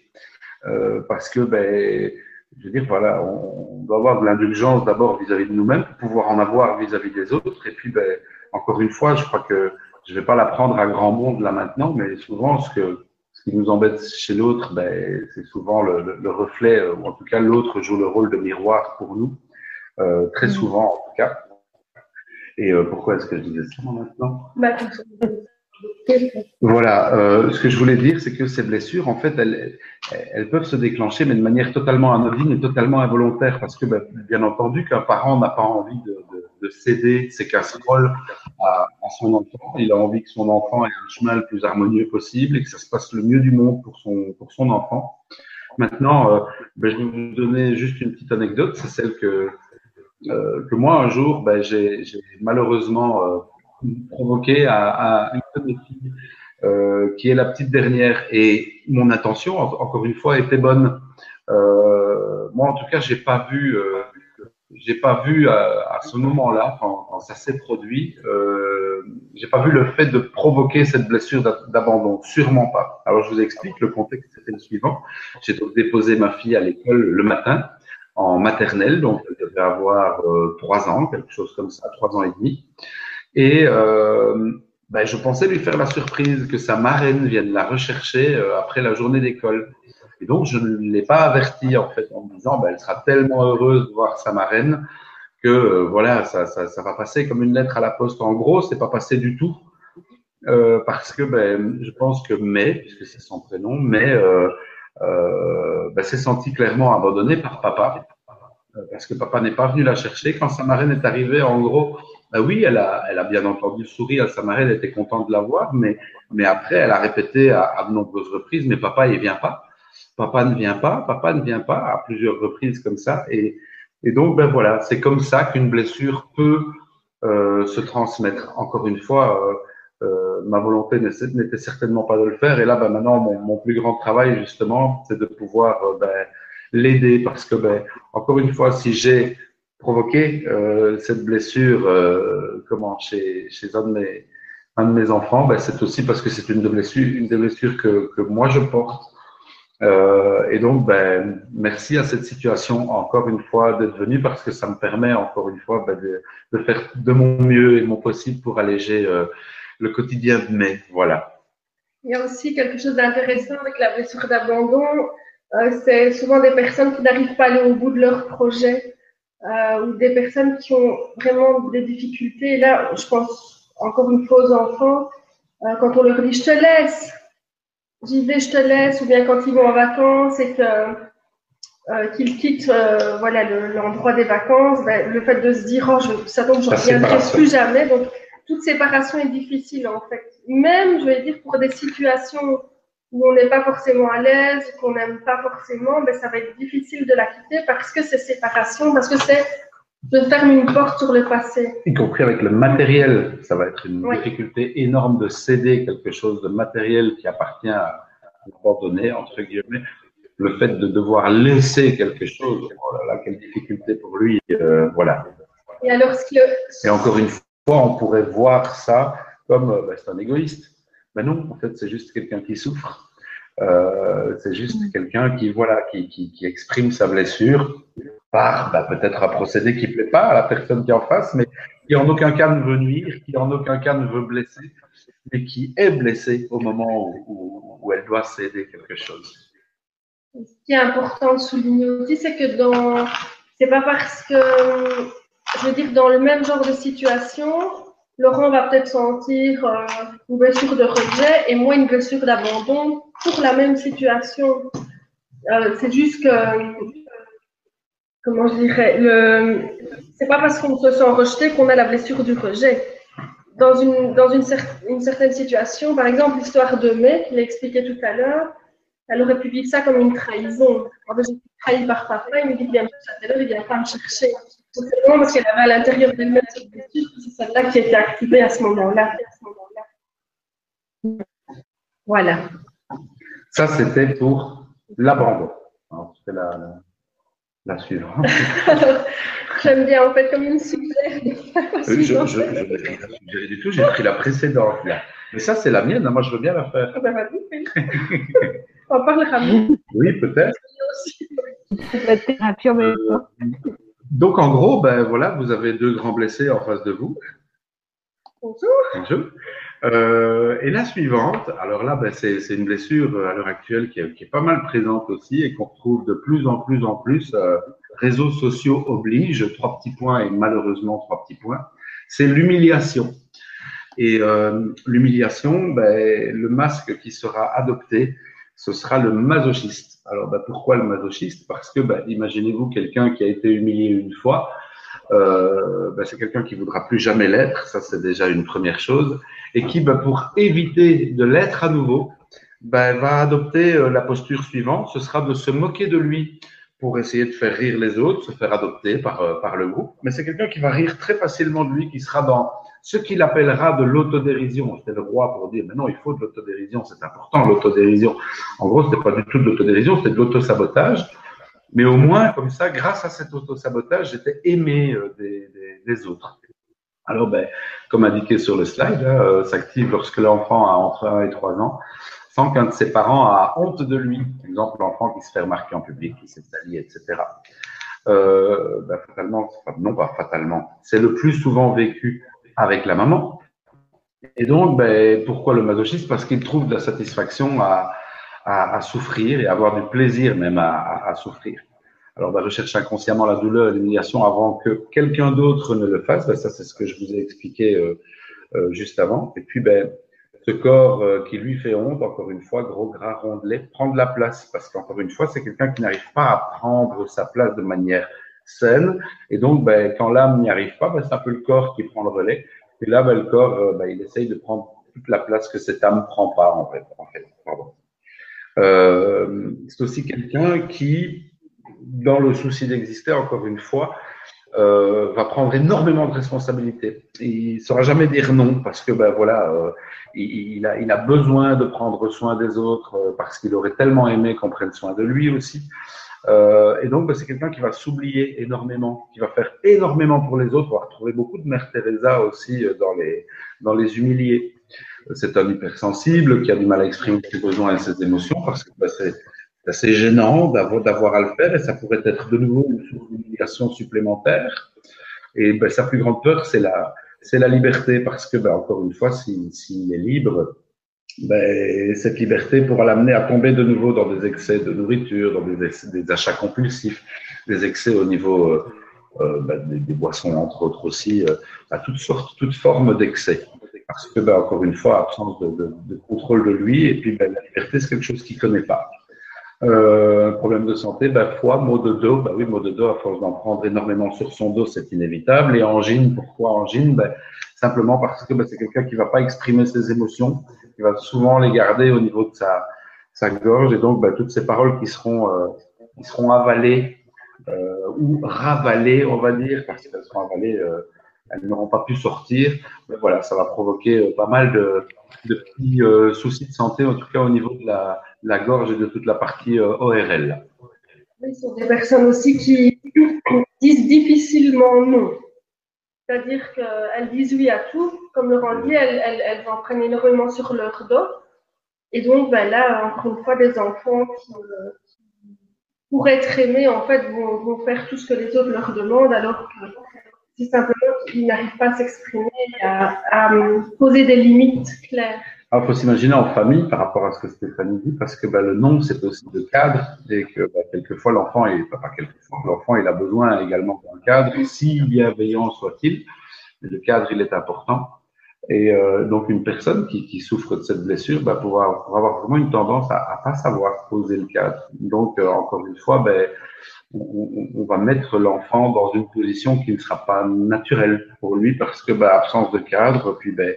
Euh, parce que, ben, je veux dire, voilà, on, doit avoir de l'indulgence d'abord vis-à-vis de nous-mêmes pour pouvoir en avoir vis-à-vis des autres. Et puis, ben, encore une fois, je crois que je vais pas l'apprendre à grand monde là maintenant, mais souvent, ce que ce qui nous embête chez l'autre, ben, c'est souvent le, le, reflet, ou en tout cas, l'autre joue le rôle de miroir pour nous, euh, très mmh. souvent en tout cas. Et euh, pourquoi est-ce que je disais ça maintenant bah, voilà, euh, ce que je voulais dire, c'est que ces blessures, en fait, elles, elles peuvent se déclencher, mais de manière totalement anodine et totalement involontaire, parce que, ben, bien entendu, qu'un parent n'a pas envie de, de, de, céder ses casseroles à, à, son enfant. Il a envie que son enfant ait un chemin le plus harmonieux possible et que ça se passe le mieux du monde pour son, pour son enfant. Maintenant, euh, ben, je vais vous donner juste une petite anecdote, c'est celle que, que moi, un jour, ben, j'ai malheureusement euh, provoqué à, à une de mes filles, euh, qui est la petite dernière. Et mon intention, encore une fois, était bonne. Euh, moi, en tout cas, j'ai pas vu, euh, j'ai pas vu à, à ce moment-là, quand, quand, ça s'est produit, euh, euh, j'ai pas vu le fait de provoquer cette blessure d'abandon, sûrement pas. Alors je vous explique, le contexte c'était le suivant. J'ai donc déposé ma fille à l'école le matin en maternelle, donc elle devait avoir euh, trois ans, quelque chose comme ça, trois ans et demi. Et euh, ben, je pensais lui faire la surprise que sa marraine vienne la rechercher euh, après la journée d'école. Et donc, je ne l'ai pas avertie en fait en me disant, ben, elle sera tellement heureuse de voir sa marraine que voilà, ça, ça, ça, va passer comme une lettre à la poste. En gros, c'est pas passé du tout euh, parce que ben, je pense que May, puisque c'est son prénom, euh, euh, ben, s'est senti clairement abandonnée par papa euh, parce que papa n'est pas venu la chercher. Quand sa marraine est arrivée, en gros, ben oui, elle a, elle a bien entendu sourire. Sa marraine était contente de la voir, mais, mais après, elle a répété à, à de nombreuses reprises, mais papa, il vient pas. Papa ne vient pas, papa ne vient pas, à plusieurs reprises comme ça. Et, et donc, ben voilà, c'est comme ça qu'une blessure peut euh, se transmettre. Encore une fois, euh, euh, ma volonté n'était certainement pas de le faire. Et là, ben maintenant, mon, plus grand travail, justement, c'est de pouvoir euh, ben, l'aider. Parce que, ben, encore une fois, si j'ai provoqué euh, cette blessure euh, comment, chez, chez un, de mes, un de mes enfants, ben, c'est aussi parce que c'est une, de blessures, une des blessures que, que moi je porte et donc, ben, merci à cette situation encore une fois d'être venu parce que ça me permet encore une fois ben, de, de, faire de mon mieux et mon possible pour alléger euh, le quotidien de mai. Voilà. Il y a aussi quelque chose d'intéressant avec la blessure d'abandon. Euh, c'est souvent des personnes qui n'arrivent pas à aller au bout de leur projet euh, ou des personnes qui ont vraiment des difficultés. Et là, je pense encore une fois aux enfants, euh, quand on leur dit je te laisse, j'y vais, je te laisse, ou bien quand ils vont en vacances et qu'ils quittent voilà l'endroit des vacances, ben, le fait de se dire oh je, ça tombe, je reviendrai plus jamais. Donc toute séparation est difficile en fait. Même je vais dire pour des situations où on n'est pas forcément à l'aise, qu'on n'aime pas forcément, ben, ça va être difficile de la quitter parce que c'est séparation, parce que c'est je ferme une porte sur le passé. Y compris avec le matériel, ça va être une oui. difficulté énorme de céder quelque chose de matériel qui appartient à abandonner, entre guillemets. Le fait de devoir laisser quelque chose, oh là là, quelle difficulté pour lui, euh, voilà. Et alors, ce que... Et encore une fois, on pourrait voir ça comme, ben, c'est un égoïste. Mais non, en fait, c'est juste quelqu'un qui souffre. Euh, c'est juste mmh. quelqu'un qui, voilà, qui, qui, qui exprime sa blessure par bah, peut-être un procédé qui plaît pas à la personne qui est en face, mais qui en aucun cas ne veut nuire, qui en aucun cas ne veut blesser, mais qui est blessé au moment où, où, où elle doit céder quelque chose. Ce qui est important de souligner aussi, c'est que dans, c'est pas parce que, je veux dire, dans le même genre de situation, Laurent va peut-être sentir euh, une blessure de rejet et moi une blessure d'abandon pour la même situation. Euh, c'est juste que comment je dirais, le, c'est pas parce qu'on se sent rejeté qu'on a la blessure du rejet. Dans une, dans une, cer une certaine situation, par exemple, l'histoire de May, qu'il a expliqué tout à l'heure, elle aurait pu vivre ça comme une trahison. Fait, j'ai été trahie par papa, il me dit qu'il vient à l'heure, il vient pas me chercher. C'est vraiment parce qu'elle avait à l'intérieur d'elle-même cette blessure, c'est celle-là qui a été activée à ce moment-là. Moment voilà. Ça, c'était pour l'abandon. C'était la, la la suivante. J'aime bien, en fait, comme une suggère. je je, je, n'ai rien suggéré du tout, j'ai pris la précédente. Là. Mais ça, c'est la mienne, moi, je veux bien la faire. Ah ben, vas-y, On parlera mieux. Oui, peut-être. La thérapie en même temps. Donc, en gros, ben, voilà, vous avez deux grands blessés en face de vous. Bonjour. Bonjour. Euh, et la suivante, alors là, ben, c'est une blessure euh, à l'heure actuelle qui est, qui est, pas mal présente aussi et qu'on retrouve de plus en plus en plus. Euh, réseaux sociaux obligent, trois petits points et malheureusement trois petits points. C'est l'humiliation. Et euh, l'humiliation, ben, le masque qui sera adopté, ce sera le masochiste. Alors ben, pourquoi le masochiste? Parce que ben, imaginez-vous quelqu'un qui a été humilié une fois, euh, ben, c'est quelqu'un qui voudra plus jamais l'être, ça c'est déjà une première chose, et qui, ben, pour éviter de l'être à nouveau, ben, va adopter euh, la posture suivante, ce sera de se moquer de lui pour essayer de faire rire les autres, se faire adopter par, euh, par le groupe. Mais c'est quelqu'un qui va rire très facilement de lui, qui sera dans ce qu'il appellera de l'autodérision. C'était le roi pour dire, mais non, il faut de l'autodérision, c'est important l'autodérision. En gros, c'était pas du tout de l'autodérision, c'était de l'autosabotage. Mais au moins, comme ça, grâce à cet autosabotage, j'étais aimé euh, des, autres. Alors, ben, comme indiqué sur le slide, hein, s'active lorsque l'enfant a entre 1 et 3 ans, sans qu'un de ses parents a honte de lui. Par exemple, l'enfant qui se fait remarquer en public, qui s'est sali, etc. Euh, ben, fatalement, non pas fatalement, c'est le plus souvent vécu avec la maman. Et donc, ben, pourquoi le masochisme? Parce qu'il trouve de la satisfaction à, souffrir et avoir du plaisir même à, à souffrir. Alors, ben, je cherche inconsciemment la douleur et l'humiliation avant que quelqu'un d'autre ne le fasse. Ben, ça, c'est ce que je vous ai expliqué euh, euh, juste avant. Et puis, ben, ce corps euh, qui lui fait honte, encore une fois, gros gras rondelet, prend de la place. Parce qu'encore une fois, c'est quelqu'un qui n'arrive pas à prendre sa place de manière saine. Et donc, ben, quand l'âme n'y arrive pas, ben, c'est un peu le corps qui prend le relais. Et là, ben, le corps, euh, ben, il essaye de prendre toute la place que cette âme prend pas, en fait. Euh, c'est aussi quelqu'un qui, dans le souci d'exister, encore une fois, euh, va prendre énormément de responsabilités. Il ne saura jamais dire non parce que ben voilà, il, a, besoin de prendre soin des autres parce qu'il aurait tellement aimé qu'on prenne soin de lui aussi. Euh, et donc ben, c'est quelqu'un qui va s'oublier énormément, qui va faire énormément pour les autres. On va retrouver beaucoup de Mère Teresa aussi euh, dans les dans les humiliés. C'est un hypersensible qui a du mal à exprimer ses besoins et ses émotions parce que ben, c'est assez gênant d'avoir à le faire et ça pourrait être de nouveau une source d'humiliation supplémentaire. Et ben, sa plus grande peur, c'est la, c'est la liberté parce que, ben, encore une fois, s'il si, est libre, ben, cette liberté pourra l'amener à tomber de nouveau dans des excès de nourriture, dans des, achats compulsifs, des excès au niveau euh, euh, ben, des, boissons, entre autres aussi, euh, à toutes sortes, toutes formes d'excès. Parce que, ben, encore une fois, absence de, contrôle de lui, et puis la liberté, c'est quelque chose qu'il ne connaît pas. Euh, problème de santé, bah, foie, maux de dos. Bah oui, maux de dos, à force d'en prendre énormément sur son dos, c'est inévitable. Et angine, pourquoi angine? Bah, Simplement parce que c'est quelqu'un qui va pas exprimer ses émotions, qui va souvent les garder au niveau de sa, gorge. Et donc, bah, toutes ces paroles qui seront, euh, avalées euh, ou ravalées, on va dire, parce qu'elles seront avalées, euh, elles n'auront pas pu sortir. Mais voilà, ça va provoquer pas mal de, petits soucis de santé, en tout cas au niveau de la, gorge et de toute la partie ORL. Oui, ce sont des personnes aussi qui disent difficilement non. C'est-à-dire qu'elles disent oui à tout. Comme Laurent dit, elles, elles, elles, énormément sur leur dos. Et donc, ben là, encore une fois, des enfants qui, euh, pour être aimés, en fait, vont, faire tout ce que les autres leur demandent, alors que si simplement ils n'arrivent pas à s'exprimer, à, à poser des limites claires. Alors, il faut s'imaginer en famille par rapport à ce que Stéphanie dit, parce que bah, le nom, c'est aussi le cadre, et que bah, quelquefois, l'enfant, et pas quelquefois, l'enfant, il a besoin également d'un cadre, si bienveillant soit-il, le cadre, il est important. Et euh, donc, une personne qui, souffre de cette blessure va pouvoir, avoir vraiment une tendance à, à pas savoir poser le cadre. Donc, euh, encore une fois, ben, on, va mettre l'enfant dans une position qui ne sera pas naturelle pour lui parce que, ben, absence de cadre, puis ben,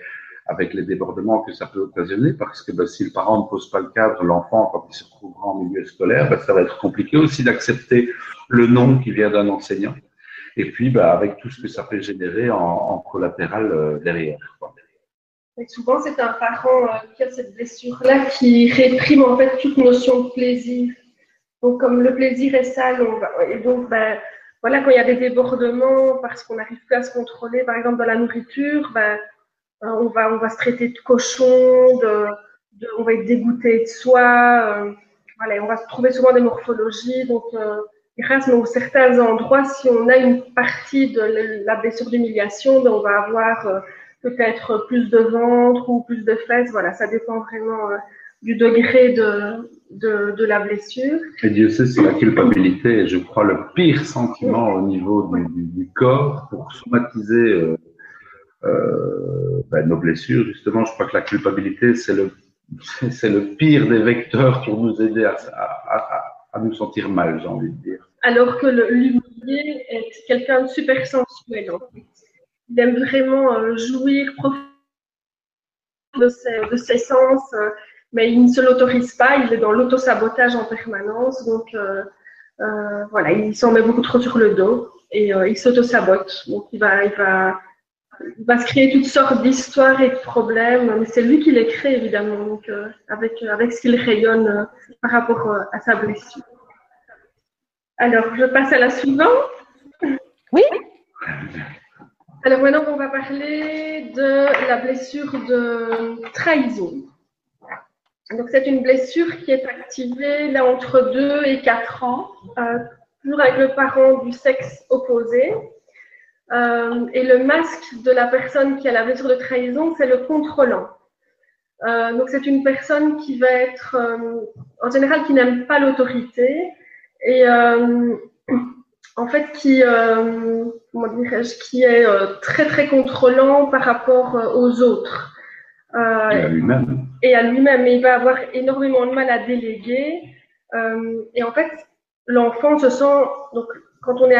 avec les débordements que ça peut occasionner, parce que ben, si le parent ne pose pas le cadre, l'enfant, quand il se retrouvera en milieu scolaire, ça va être compliqué aussi d'accepter le nom qui vient d'un enseignant. Et puis, ben, avec tout ce que ça peut générer en, collatéral euh, derrière. Souvent, c'est un parent euh, qui a cette blessure-là qui réprime en fait toute notion de plaisir. Donc, comme le plaisir est sale, et donc, ben, voilà, quand il y a des débordements parce qu'on n'arrive plus à se contrôler, par exemple dans la nourriture, ben, on, va, on va se traiter de cochon, de, on va être dégoûté de soi. Voilà, on va se trouver souvent des morphologies. Grâce à certains endroits, si on a une partie de la blessure d'humiliation, ben, on va avoir euh, peut-être plus de ventre ou plus de fesses. Voilà, ça dépend vraiment euh, du degré de, de, de, la blessure. Et Dieu sait, c'est la culpabilité, je crois, le pire sentiment au niveau du, du, du corps pour somatiser euh, euh, ben, nos blessures. Justement, je crois que la culpabilité, c'est le, c'est le pire des vecteurs pour nous aider à, à, à, à nous sentir mal, j'ai envie de dire. Alors que l'humilié est quelqu'un de super sensuel. Il aime vraiment euh, jouir, profiter de ses, de ses sens, euh, mais il ne se l'autorise pas, il est dans l'autosabotage en permanence, donc euh voilà, il s'en met beaucoup trop sur le dos et euh, il s'autosabote. Donc il va, il va il va se créer toutes sortes d'histoires et de problèmes, mais c'est lui qui les crée évidemment, donc, euh, avec, avec ce qu'il rayonne euh, par rapport euh, à sa blessure. Alors, je passe à la suivante. Oui. Alors maintenant, on va parler de la blessure de trahison. Donc c'est une blessure qui est activée là entre 2 et 4 ans, euh, toujours avec le parent du sexe opposé. Euh, et le masque de la personne qui a la blessure de trahison, c'est le contrôlant. Euh, donc c'est une personne qui va être, en général, qui n'aime pas l'autorité et en fait qui, comment dirais-je, qui est très très contrôlant par rapport aux autres. et à lui-même et à lui-même. il va avoir énormément de mal à déléguer. Euh, et en fait, l'enfant se sent, donc, quand on est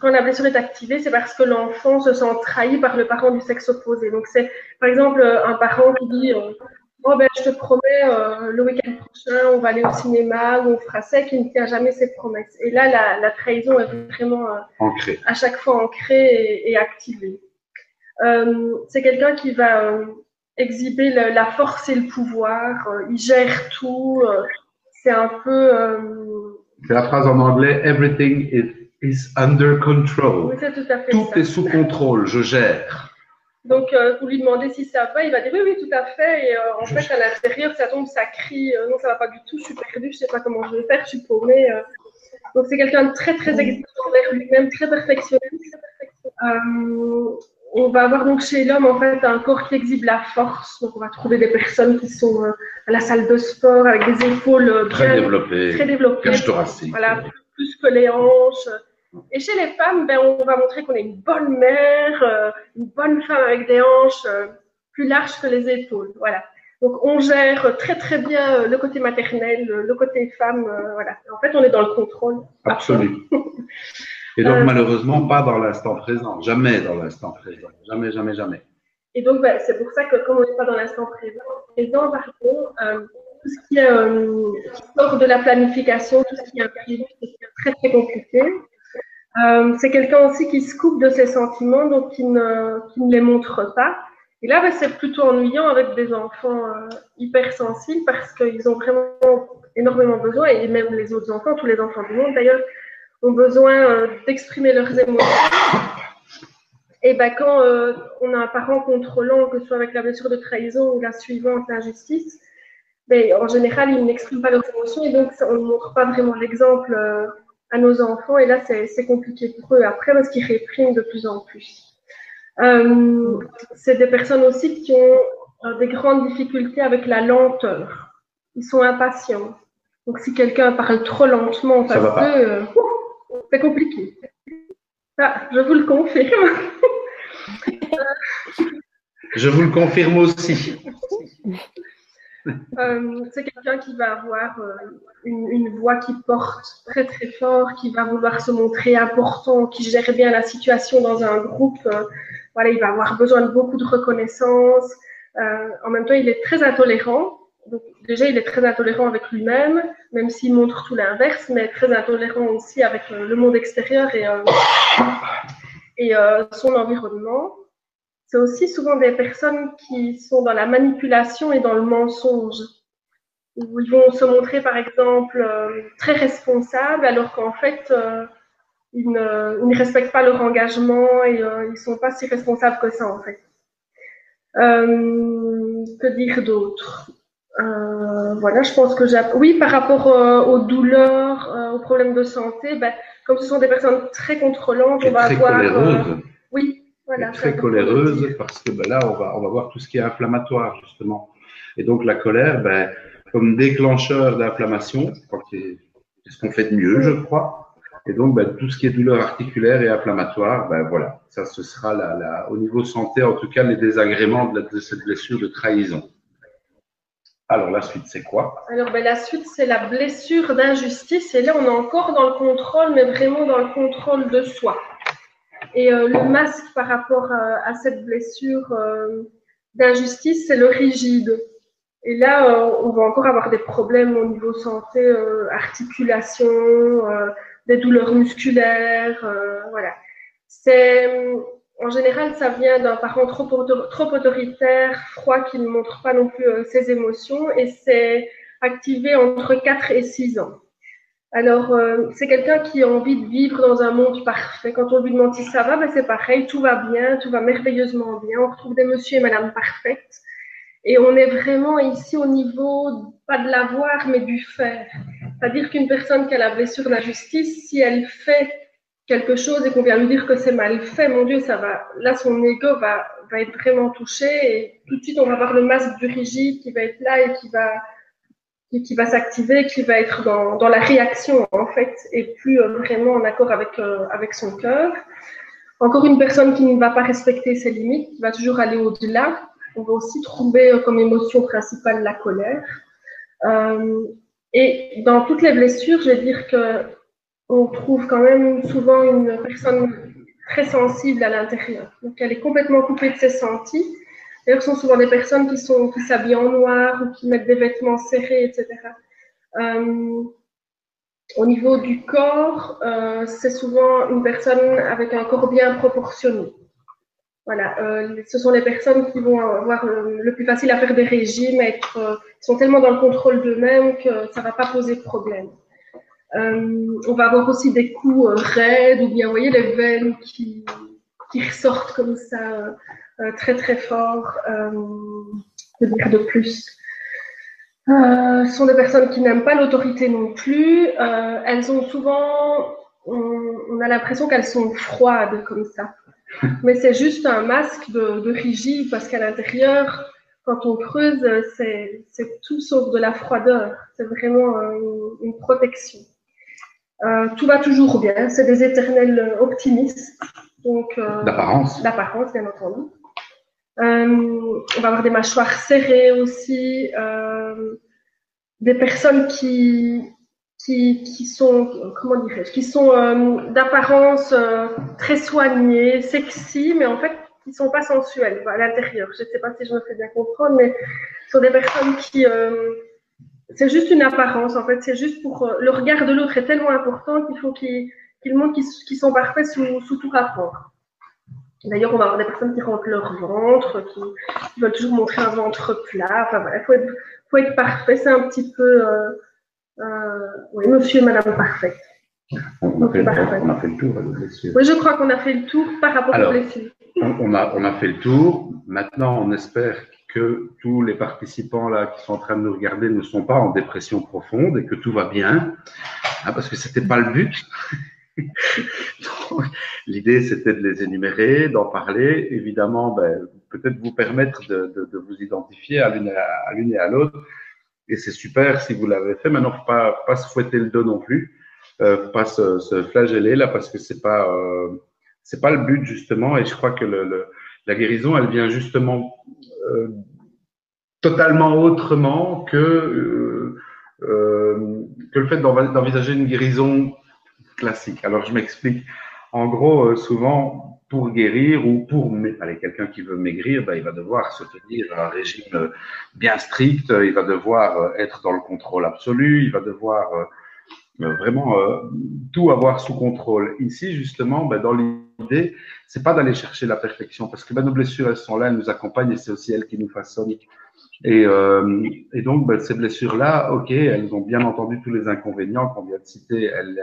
quand la blessure est activée, c'est parce que l'enfant se sent trahi par le parent du sexe opposé. Donc, c'est, par exemple, un parent qui dit, euh, oh ben, je te promets, euh, le week-end prochain, on va aller au cinéma ou on fera ça, qui ne tient jamais ses promesses. Et là, la, la trahison est vraiment ancrée. à chaque fois ancrée et, et activée. c'est quelqu'un qui va exhiber la force et le pouvoir. Euh, il gère tout. Euh, c'est un peu. Euh, c'est la phrase en anglais Everything is, under control. Oui, c'est tout à fait Tout est sous contrôle. Je gère. Donc, vous lui demandez si ça va, il va dire oui, oui, tout à fait. Et en fait, à l'intérieur, ça tombe, ça crie, non, ça va pas du tout, je suis perdu, je sais pas comment je vais faire, je suis paumée. Donc, c'est quelqu'un de très, très exigeant envers lui-même, très perfectionniste on va avoir donc chez l'homme en fait un corps qui exhibe la force. Donc on va trouver des personnes qui sont euh, à la salle de sport avec des épaules euh, très développées, très développées, voilà, plus que les hanches. Et chez les femmes, ben, on va montrer qu'on est une bonne mère, euh, une bonne femme avec des hanches plus larges que les épaules. Voilà. Donc on gère très très bien le côté maternel, le côté femme. voilà. En fait, on est dans le contrôle. Absolument. Et donc, euh, malheureusement, pas dans l'instant présent, jamais dans l'instant présent, jamais, jamais, jamais. Et donc, bah, c'est pour ça que comme on n'est pas dans l'instant présent, présent, pardon, euh, tout ce qui, est, euh, sort de la planification, tout ce qui est imprévu, c'est très, très compliqué. Euh, c'est quelqu'un aussi qui se coupe de ses sentiments, donc qui ne, les montre pas. Et là, bah, c'est plutôt ennuyant avec des enfants euh, hypersensibles parce qu'ils ont vraiment énormément besoin, et même les autres enfants, tous les enfants du monde d'ailleurs, ont besoin euh, d'exprimer leurs émotions. Et ben, quand euh, on a un parent contrôlant, que ce soit avec la blessure de trahison ou la suivante, l'injustice, ben, en général, ils n'expriment pas leurs émotions et donc on ne montre pas vraiment l'exemple à nos enfants. Et là, c'est compliqué pour eux après parce qu'ils répriment de plus en plus. c'est des personnes aussi qui ont des grandes difficultés avec la lenteur. Ils sont impatients. Donc, si quelqu'un parle trop lentement en face d'eux, c'est compliqué. Ah, je vous le confirme. je vous le confirme aussi. Euh, c'est quelqu'un qui va avoir euh, une, voix qui porte très très fort, qui va vouloir se montrer important, qui gère bien la situation dans un groupe. Euh, voilà, il va avoir besoin de beaucoup de reconnaissance. en même temps, il est très intolérant donc, déjà, il est très intolérant avec lui-même, même s'il montre tout l'inverse, mais très intolérant aussi avec le monde extérieur et, son environnement. C'est aussi souvent des personnes qui sont dans la manipulation et dans le mensonge, où ils vont se montrer, par exemple, très responsables, alors qu'en fait, ils ne, ils, ne, respectent pas leur engagement et ils ne sont pas si responsables que ça, en fait. que dire d'autre? Euh, voilà, je pense que j'ai. Oui, par rapport euh, aux douleurs, euh, aux problèmes de santé, ben, comme ce sont des personnes très contrôlantes, on va très avoir. Oui, voilà. très coléreuses parce que ben, là, on va, on va voir tout ce qui est inflammatoire, justement. Et donc, la colère, ben, comme déclencheur d'inflammation, c'est ce qu'on fait de mieux, je crois. Et donc, ben, tout ce qui est douleur articulaire et inflammatoire, ben, voilà, ça, ce sera la, la, au niveau santé, en tout cas, les désagréments de, de cette blessure de trahison. Alors, la suite, c'est quoi? Alors, ben, la suite, c'est la blessure d'injustice. Et là, on est encore dans le contrôle, mais vraiment dans le contrôle de soi. Et euh, le masque par rapport à, cette blessure euh, d'injustice, c'est le rigide. Et là, euh, on va encore avoir des problèmes au niveau santé, articulation, des douleurs musculaires, voilà. C'est en général, ça vient d'un parent trop, trop, autoritaire, froid, qui ne montre pas non plus euh, ses émotions, et c'est activé entre 4 et 6 ans. Alors, euh, c'est quelqu'un qui a envie de vivre dans un monde parfait. Quand on lui demande si ça va, ben c'est pareil, tout va bien, tout va merveilleusement bien. On retrouve des monsieur et madame parfaites. Et on est vraiment ici au niveau, pas de l'avoir, mais du faire. C'est-à-dire qu'une personne qui a la blessure de la justice, si elle fait quelque chose et qu'on vient lui dire que c'est mal fait, mon Dieu, ça va, là, son ego va, va être vraiment touché et tout de suite, on va avoir le masque du rigide qui va être là et qui va, qui, va s'activer, qui va être dans, dans, la réaction, en fait, et plus euh, vraiment en accord avec, euh, avec son cœur. Encore une personne qui ne va pas respecter ses limites, qui va toujours aller au-delà. On va aussi trouver euh, comme émotion principale la colère. et dans toutes les blessures, je vais dire que on trouve quand même souvent une personne très sensible à l'intérieur. Donc, elle est complètement coupée de ses sentis. D'ailleurs, ce sont souvent des personnes qui sont qui s'habillent en noir ou qui mettent des vêtements serrés, etc. Euh, au niveau du corps, euh, c'est souvent une personne avec un corps bien proportionné. Voilà, euh, ce sont les personnes qui vont avoir le, plus facile à faire des régimes, être, sont tellement dans le contrôle d'eux-mêmes que ça ne va pas poser de problème. On va avoir aussi des coups raides ou bien, vous voyez, les veines qui, qui ressortent comme ça très très fort. que dire de plus Ce sont des personnes qui n'aiment pas l'autorité non plus. elles ont souvent, on, a l'impression qu'elles sont froides comme ça. Mais c'est juste un masque de, de rigide parce qu'à l'intérieur, quand on creuse, c'est tout sauf de la froideur. C'est vraiment une protection. Euh, tout va toujours bien. C'est des éternels optimistes. Donc, euh, d'apparence. D'apparence, bien entendu. Euh, on va avoir des mâchoires serrées aussi. des personnes qui, qui, qui sont, comment dirais-je, qui sont d'apparence très soignées, sexy, mais en fait, qui ne sont pas sensuelles à l'intérieur. Je ne sais pas si je me fais bien comprendre, mais ce sont des personnes qui c'est juste une apparence, en fait. C'est juste pour. Euh, le regard de l'autre est tellement important qu'il faut qu'il montre qu'ils sont parfaits sous, sous tout rapport. D'ailleurs, on va avoir des personnes qui rentrent leur ventre, qui, veulent toujours montrer un ventre plat. Enfin voilà, il faut être, faut être parfait. C'est un petit peu. Euh, euh, oui, monsieur et madame parfait. On a, fait, on a, fait, le tour, blessures. Oui, je crois qu'on a fait le tour par rapport aux blessures. On a, on a fait le tour. Maintenant, on espère que tous les participants là qui sont en train de nous regarder ne sont pas en dépression profonde et que tout va bien, hein, parce que c'était pas le but. L'idée, c'était de les énumérer, d'en parler, évidemment, ben, peut-être vous permettre de, vous identifier à l'une et à l'autre. Et c'est super si vous l'avez fait. Maintenant, faut pas se fouetter le dos non plus, euh, pas se, flageller là, parce que c'est pas euh, c'est pas le but justement. Et je crois que la guérison, elle vient justement euh, totalement autrement que, euh, que le fait d'envisager une guérison classique. Alors je m'explique. En gros, souvent, pour guérir ou pour allez, quelqu'un qui veut maigrir, ben, il va devoir se tenir à un régime bien strict, il va devoir être dans le contrôle absolu, il va devoir vraiment tout avoir sous contrôle. Ici, justement, ben, dans l'idée, c'est pas d'aller chercher la perfection, parce que ben, nos blessures, elles sont là, elles nous accompagnent et c'est aussi elles qui nous façonnent. Et, euh, et donc, ben, ces blessures-là, ok, elles ont bien entendu tous les inconvénients qu'on vient de citer. Elles,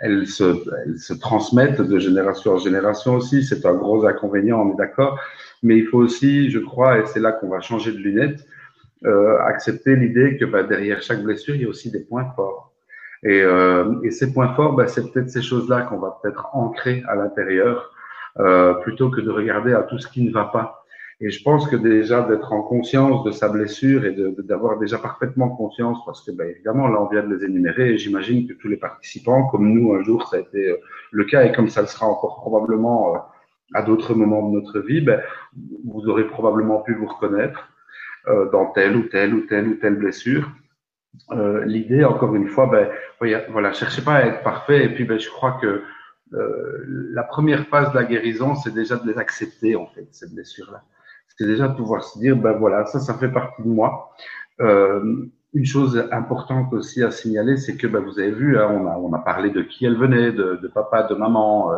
elles, se, elles se transmettent de génération en génération aussi. C'est un gros inconvénient, on est d'accord. Mais il faut aussi, je crois, et c'est là qu'on va changer de lunettes, euh, accepter l'idée que ben, derrière chaque blessure, il y a aussi des points forts. Et, euh, et ces points forts, ben, c'est peut-être ces choses-là qu'on va peut-être ancrer à l'intérieur, euh, plutôt que de regarder à tout ce qui ne va pas. Et je pense que déjà d'être en conscience de sa blessure et d'avoir déjà parfaitement conscience, parce que ben, évidemment là on vient de les énumérer, et j'imagine que tous les participants, comme nous un jour ça a été euh, le cas et comme ça le sera encore probablement euh, à d'autres moments de notre vie, ben, vous aurez probablement pu vous reconnaître euh, dans telle ou telle ou telle ou telle blessure. Euh, L'idée, encore une fois, ben, voilà, cherchez pas à être parfait. Et puis, ben, je crois que euh, la première phase de la guérison, c'est déjà de les accepter en fait ces blessures-là c'est déjà pouvoir se dire, ben voilà, ça, ça fait partie de moi. Euh, une chose importante aussi à signaler, c'est que ben, vous avez vu, hein, on, a, on a parlé de qui elle venait, de, de papa, de maman. Euh,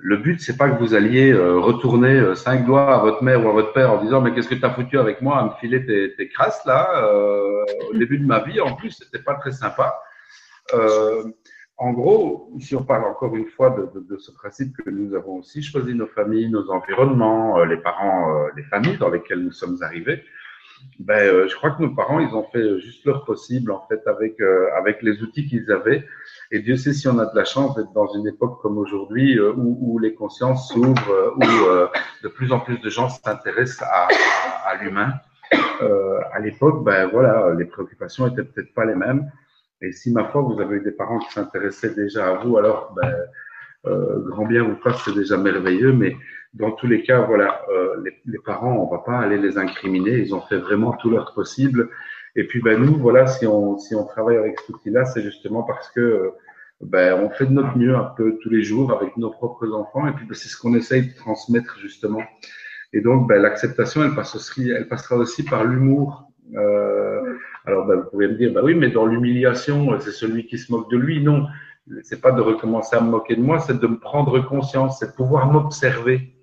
le but, c'est pas que vous alliez euh, retourner euh, cinq doigts à votre mère ou à votre père en disant mais qu'est-ce que tu as foutu avec moi à me filer tes, tes crasses là? Au début de ma vie. En plus, c'était pas très sympa. En gros, si on parle encore une fois de, de, de, ce principe que nous avons aussi choisi nos familles, nos environnements, les parents, les familles dans lesquelles nous sommes arrivés, ben, je crois que nos parents, ils ont fait juste leur possible en fait avec avec les outils qu'ils avaient et Dieu sait si on a de la chance d'être dans une époque comme aujourd'hui euh, où, où, les consciences s'ouvrent, euh, où euh, de plus en plus de gens s'intéressent à, à, à l'humain. Euh, à l'époque, ben voilà, les préoccupations étaient peut-être pas les mêmes. Et si ma foi, vous avez des parents qui s'intéressaient déjà à vous, alors ben, euh, grand bien vous fasse, c'est déjà merveilleux. Mais dans tous les cas, voilà, euh, les, les, parents, on va pas aller les incriminer. Ils ont fait vraiment tout leur possible. Et puis ben nous, voilà, si on si on travaille avec cet outil-là, c'est justement parce que ben, on fait de notre mieux un peu tous les jours avec nos propres enfants et puis ben, c'est ce qu'on essaye de transmettre justement. Et donc ben, l'acceptation, elle, passe aussi, elle passera aussi par l'humour. Euh, alors ben, vous pouvez me dire, ben oui, mais dans l'humiliation, c'est celui qui se moque de lui. Non, c'est pas de recommencer à me moquer de moi, c'est de me prendre conscience, c'est de pouvoir m'observer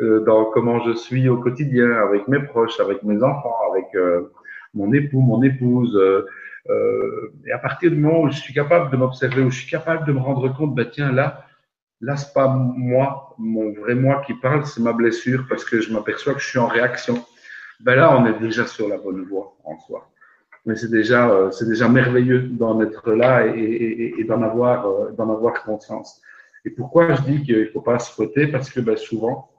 euh, dans comment je suis au quotidien avec mes proches, avec mes enfants, avec euh, mon époux, mon épouse. Euh, euh, et à partir du moment où je suis capable de m'observer, où je suis capable de me rendre compte, ben tiens, là, là, c'est pas moi, mon vrai moi qui parle, c'est ma blessure parce que je m'aperçois que je suis en réaction. Ben là, on est déjà sur la bonne voie en soi. Mais c'est déjà, euh, c'est déjà merveilleux d'en être là et, et, et d'en avoir, euh, d'en avoir conscience. Et pourquoi je dis qu'il faut pas se fouetter Parce que ben, souvent,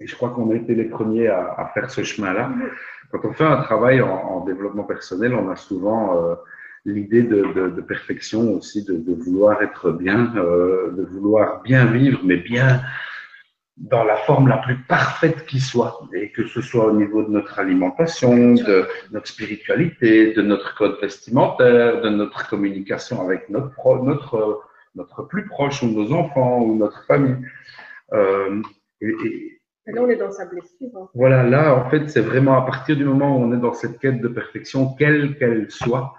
et je crois qu'on a été les premiers à, à faire ce chemin-là, quand on fait un travail en, en développement personnel, on a souvent euh, l'idée de, de, de, perfection aussi, de, de vouloir être bien, euh, de vouloir bien vivre, mais bien dans la forme la plus parfaite qui soit, et que ce soit au niveau de notre alimentation, de notre spiritualité, de notre code vestimentaire, de notre communication avec notre, notre, notre plus proche ou nos enfants ou notre famille. Euh, et, et, Là, on est dans sa blessure. Hein. Voilà, là, en fait, c'est vraiment à partir du moment où on est dans cette quête de perfection, quelle qu'elle soit,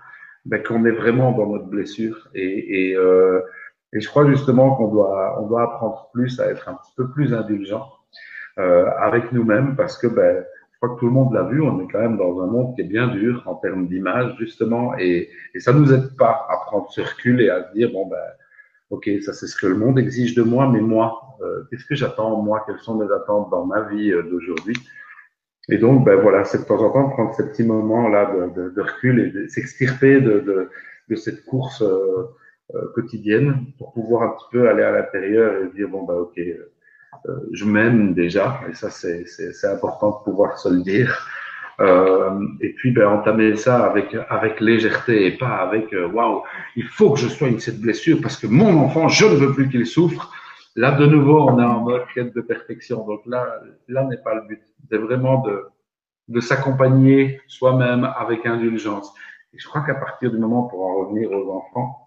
ben, qu'on est vraiment dans notre blessure. Et, et, euh, et je crois justement qu'on doit, on doit apprendre plus à être un petit peu plus indulgent euh, avec nous-mêmes parce que, ben, je crois que tout le monde l'a vu, on est quand même dans un monde qui est bien dur en termes d'image, justement, et, et ça nous aide pas à prendre ce recul et à se dire, bon, ben, ok, ça c'est ce que le monde exige de moi, mais moi, euh, qu'est-ce que j'attends moi Quelles sont mes attentes dans ma vie euh, d'aujourd'hui? Et donc, ben voilà, c'est de temps en temps prendre ces petits moments-là de, de, de, recul et de s'extirper de, de, cette course euh, quotidienne pour pouvoir un petit peu aller à l'intérieur et dire, bon, ben ok, euh, je m'aime déjà, et ça c'est important de pouvoir se le dire. Euh, et puis ben, entamer ça avec avec légèreté et pas avec euh, waouh, il faut que je soigne cette blessure parce que mon enfant, je ne veux plus qu'il souffre. Là, de nouveau, on est en mode quête de perfection. Donc là, là n'est pas le but. C'est vraiment de de s'accompagner soi-même avec indulgence. Et je crois qu'à partir du moment, pour en revenir aux enfants,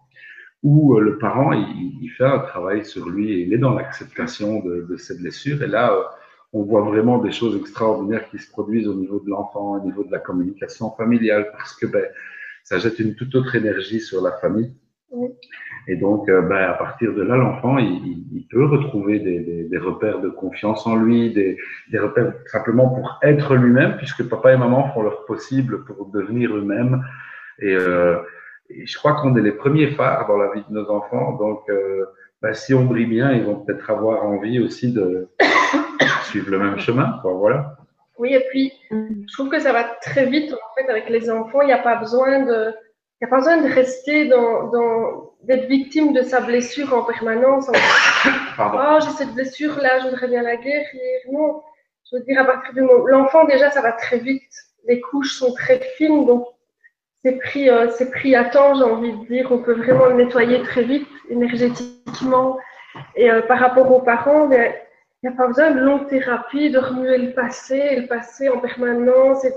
où euh, le parent il, il, fait un travail sur lui et il est dans l'acceptation de, de ses blessures, et là on voit vraiment des choses extraordinaires qui se produisent au niveau de l'enfant, au niveau de la communication familiale, parce que ben, ça jette une toute autre énergie sur la famille. Oui. Et donc, euh, ben, à partir de là, l'enfant, il, il, peut retrouver des, des, des, repères de confiance en lui, des, des repères simplement pour être lui-même, puisque papa et maman font leur possible pour devenir eux-mêmes. Et, euh, et, je crois qu'on est les premiers phares dans la vie de nos enfants. Donc, euh, ben, si on brille bien, ils vont peut-être avoir envie aussi de, suivre le même chemin. Quoi, voilà. Oui, et puis je trouve que ça va très vite en fait avec les enfants. Il n'y a pas besoin de, il y a pas besoin de rester dans, dans d'être victime de sa blessure en permanence. En... Oh, j'ai cette blessure là, je voudrais bien la guérir. Non, je veux dire à partir du moment, l'enfant déjà ça va très vite. Les couches sont très fines, donc c'est pris, euh, c'est pris à temps, j'ai envie de dire. On peut vraiment le nettoyer très vite énergétiquement. Et euh, par rapport aux parents, il n'y a pas besoin de longue thérapie, de remuer le passé, le passé en permanence, et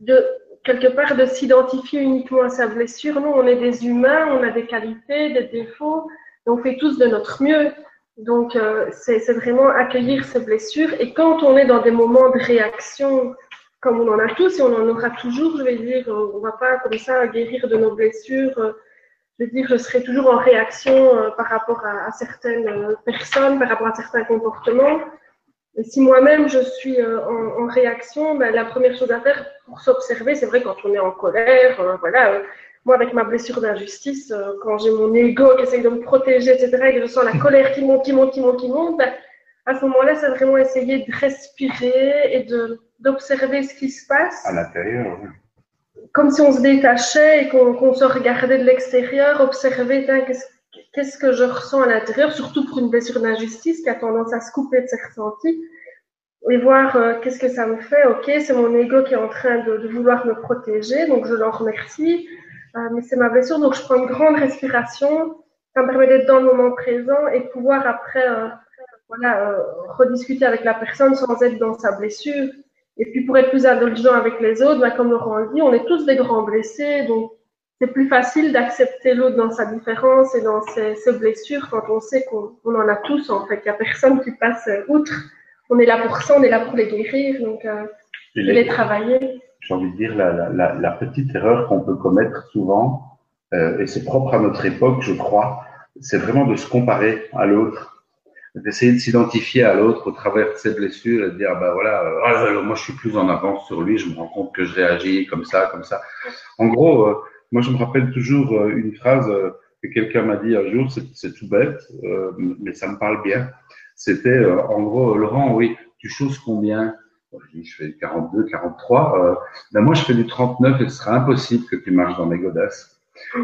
de quelque part de s'identifier uniquement à sa blessure. Nous, on est des humains, on a des qualités, des défauts, et on fait tous de notre mieux. Donc, euh, c'est vraiment accueillir ces blessures. Et quand on est dans des moments de réaction, comme on en a tous et on en aura toujours, je vais dire, on ne va pas comme ça guérir de nos blessures je veux dire, je serai toujours en réaction euh, par rapport à, certaines euh, personnes, par rapport à certains comportements. Et si moi-même je suis euh, en, réaction, ben, la première chose à faire pour s'observer, c'est vrai quand on est en colère, euh, voilà, moi, avec ma blessure d'injustice, euh, quand j'ai mon ego qui essaye de me protéger, etc., et que je sens la colère qui monte, qui monte, qui monte, qui monte, ben, à ce moment-là, c'est vraiment essayer de respirer et de, d'observer ce qui se passe. À l'intérieur, oui. Comme si on se détachait et qu'on, se regardait de l'extérieur, observer qu'est-ce, que je ressens à l'intérieur, surtout pour une blessure d'injustice qui a tendance à se couper de ses ressentis et voir euh, qu'est-ce que ça me fait? Ok, c'est mon ego qui est en train de, de vouloir me protéger, donc je l'en remercie. Euh, mais c'est ma blessure, donc je prends une grande respiration. Ça me permet d'être dans le moment présent et pouvoir après, euh, voilà, rediscuter avec la personne sans être dans sa blessure. Et puis pour être plus indulgent avec les autres, bah, comme Laurent dit, on est tous des grands blessés, donc c'est plus facile d'accepter l'autre dans sa différence et dans ses, ses blessures quand on sait qu'on en a tous en fait. Il n'y a personne qui passe outre. On est là pour ça, on est là pour les guérir, donc euh, les, les travailler j'ai envie de dire, la, la, la petite erreur qu'on peut commettre souvent, euh, et c'est propre à notre époque, je crois, c'est vraiment de se comparer à l'autre, d'essayer de s'identifier à l'autre au travers de ses blessures et de dire, bah voilà, euh, moi je suis plus en avance sur lui, je me rends compte que je réagis comme ça, comme ça. En gros, euh, moi je me rappelle toujours euh, une phrase que quelqu'un m'a dit un jour, c'est tout bête, mais ça me parle bien. C'était, en gros, Laurent, oui, tu choses combien? Je fais 42, 43. Euh, ben moi, je fais du 39 et ce sera impossible que tu marches dans mes godasses.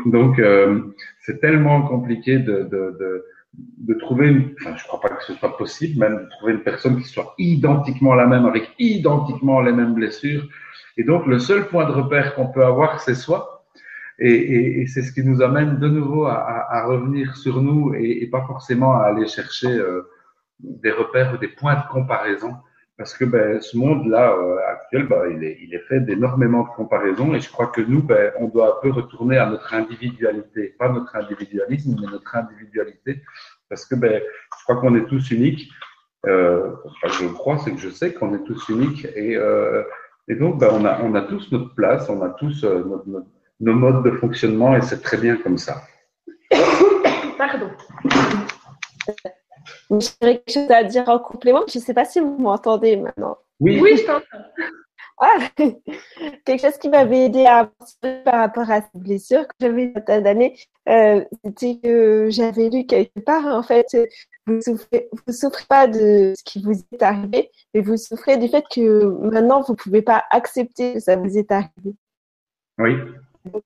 Donc, euh, c'est tellement compliqué de, de, de, de trouver une, enfin, je crois pas que ce soit possible, même de trouver une personne qui soit identiquement la même, avec identiquement les mêmes blessures. Et donc, le seul point de repère qu'on peut avoir, c'est soi. Et, et, et c'est ce qui nous amène de nouveau à, à, à revenir sur nous et, pas forcément à aller chercher euh, des repères ou des points de comparaison parce que ben, ce monde-là euh, actuel, ben, il, est, fait d'énormément de comparaisons et je crois que nous, ben, on doit un peu retourner à notre individualité, pas notre individualisme, mais notre individualité, parce que ben, je crois qu'on est tous uniques. Euh, enfin, je crois, c'est que je sais qu'on est tous uniques et, euh, et donc ben, on, a, on a tous notre place, on a tous nos modes de fonctionnement et c'est très bien comme ça. Pardon. J'aurais quelque chose à dire en complément. Je ne sais pas si vous m'entendez maintenant. Oui, oui je t'entends. Ah, quelque chose qui m'avait aidé à avancer par rapport à cette blessure que j'avais vingtaine d'années, euh, c'était que j'avais lu quelque part, en fait, vous souffrez, vous souffrez pas de ce qui vous est arrivé, mais vous souffrez du fait que maintenant vous pouvez pas accepter que ça vous est arrivé. Oui. Donc,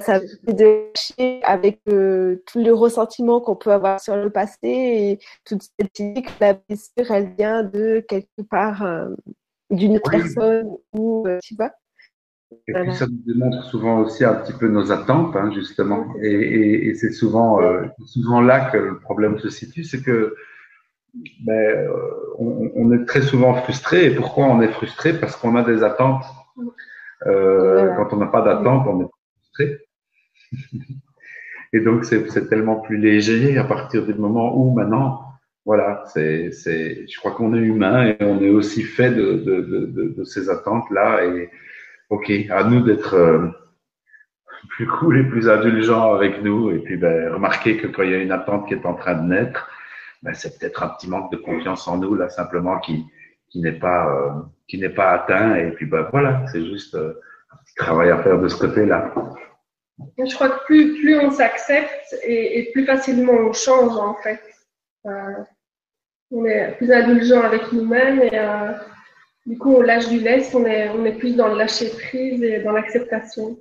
ça fait de lâcher avec euh, tout le ressentiment qu'on peut avoir sur le passé et toute cette idée que la blessure, elle vient de quelque part euh, d'une oui. personne ou euh, tu vois. Et voilà. puis ça nous démontre souvent aussi un petit peu nos attentes, hein, justement. Et, et, et c'est souvent, euh, souvent là que le problème se situe, c'est que ben, on, on, est très souvent frustré. Et pourquoi on est frustré? Parce qu'on a des attentes. Euh, voilà. Quand on n'a pas d'attente, on est et donc, c'est tellement plus léger à partir du moment où maintenant, voilà, c'est, je crois qu'on est humain et on est aussi fait de, ces attentes-là. Et ok, à nous d'être euh, plus cool et plus indulgents avec nous. Et puis, ben, remarquer que quand il y a une attente qui est en train de naître, ben, c'est peut-être un petit manque de confiance en nous, là, simplement, qui, qui n'est pas, euh, n'est pas atteint. Et puis, ben, voilà, c'est juste euh, un petit travail à faire de ce côté-là. Je crois que plus, plus on s'accepte et, et, plus facilement on change en fait. Euh, on est plus indulgent avec nous-mêmes et euh, du coup on lâche du lest, on est, on est plus dans le lâcher prise et dans l'acceptation.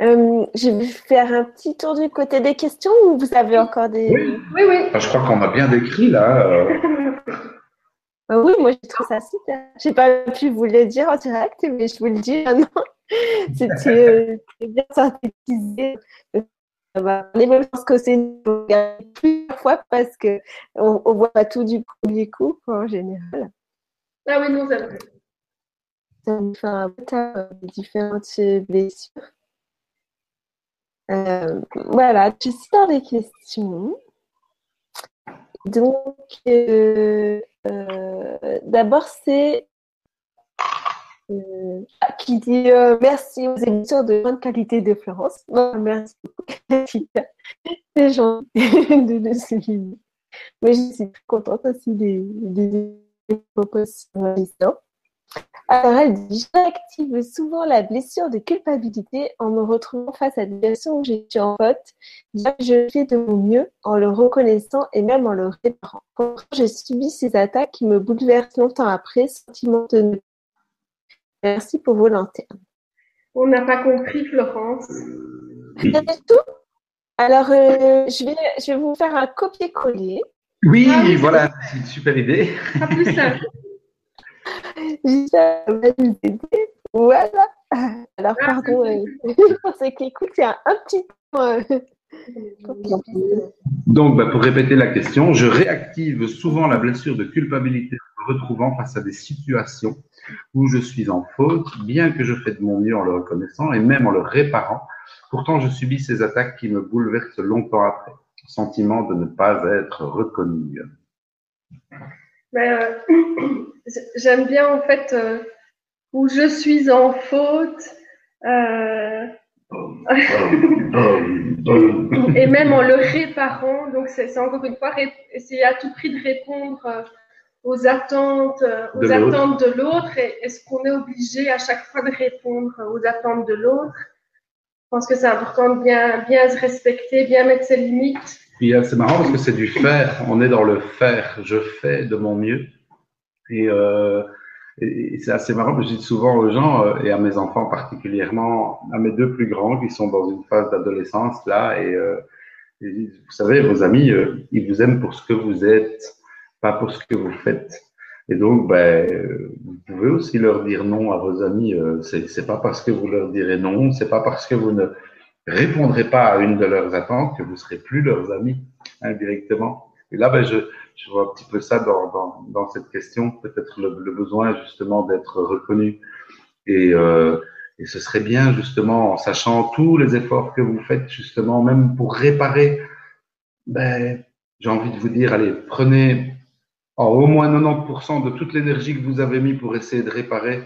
Euh, je vais faire un petit tour du côté des questions ou vous avez encore des... Oui, oui. oui. Je crois qu'on a bien décrit là. Euh. Bah oui, moi je trouve ça super. J'ai pas pu vous le dire en direct, mais je vous le dis maintenant. C'était euh, bien synthétisé. Mais même je pense que c'est plusieurs fois parce que on, on, voit pas tout du premier coup en général. Ah oui, nous avons. Ça nous fait un tas de différentes blessures. Euh, voilà, je suis dans les questions. Donc, euh, euh, d'abord, c'est euh, qui dit merci aux émissions de grande qualité de Florence. merci beaucoup. C'est gentil de le souligner. Mais je suis très contente aussi des propositions. Alors, elle dit J'active souvent la blessure de culpabilité en me retrouvant face à des situations où j'ai suis en faute. Bien que je fais de mon mieux en le reconnaissant et même en le réparant. Pourtant, je subis ces attaques qui me bouleversent longtemps après, sentiment de ne Merci pour vos lanternes. On n'a pas compris, Florence. C'est tout? Alors, euh, je, vais, je vais vous faire un copier-coller. Oui, ah voilà, c'est une super idée. Pas plus simple. Ça va nous aider. Voilà. Alors, ah, pardon, euh, pour ceux qui écoutent, c'est un, petit peu. Euh, Donc, bah, pour répéter la question, je réactive souvent la blessure de culpabilité en me retrouvant face à des situations où je suis en faute, bien que je fais de mon mieux en le reconnaissant et même en le réparant. Pourtant, je subis ces attaques qui me bouleversent longtemps après. Sentiment de ne pas être reconnu. Ben, euh, J'aime bien en fait euh, où je suis en faute. Euh, et même en le réparant, donc c'est encore une fois essayer à tout prix de répondre aux attentes, euh, aux de attentes de l'autre Est-ce qu'on est obligé à chaque fois de répondre aux attentes de l'autre? Je pense que c'est important de bien, bien se respecter, bien mettre ses limites. Euh, c'est marrant parce que c'est du faire. On est dans le faire. Je fais de mon mieux. Et, euh, et c'est assez marrant. Je dis souvent aux gens euh, et à mes enfants particulièrement, à mes deux plus grands qui sont dans une phase d'adolescence là, et, euh, vous savez, vos amis, ils vous aiment pour ce que vous êtes pas pour ce que vous faites. Et donc, ben, vous pouvez aussi leur dire non à vos amis. Euh, c'est pas parce que vous leur direz non, c'est pas parce que vous ne répondrez pas à une de leurs attentes que vous serez plus leurs amis indirectement. Et là, ben, je, je vois un petit peu ça dans, dans, dans cette question, peut-être le, besoin justement d'être reconnu. Et, euh, et ce serait bien justement en sachant tous les efforts que vous faites justement, même pour réparer. Ben, j'ai envie de vous dire, allez, prenez au moins 90% de toute l'énergie que vous avez mis pour essayer de réparer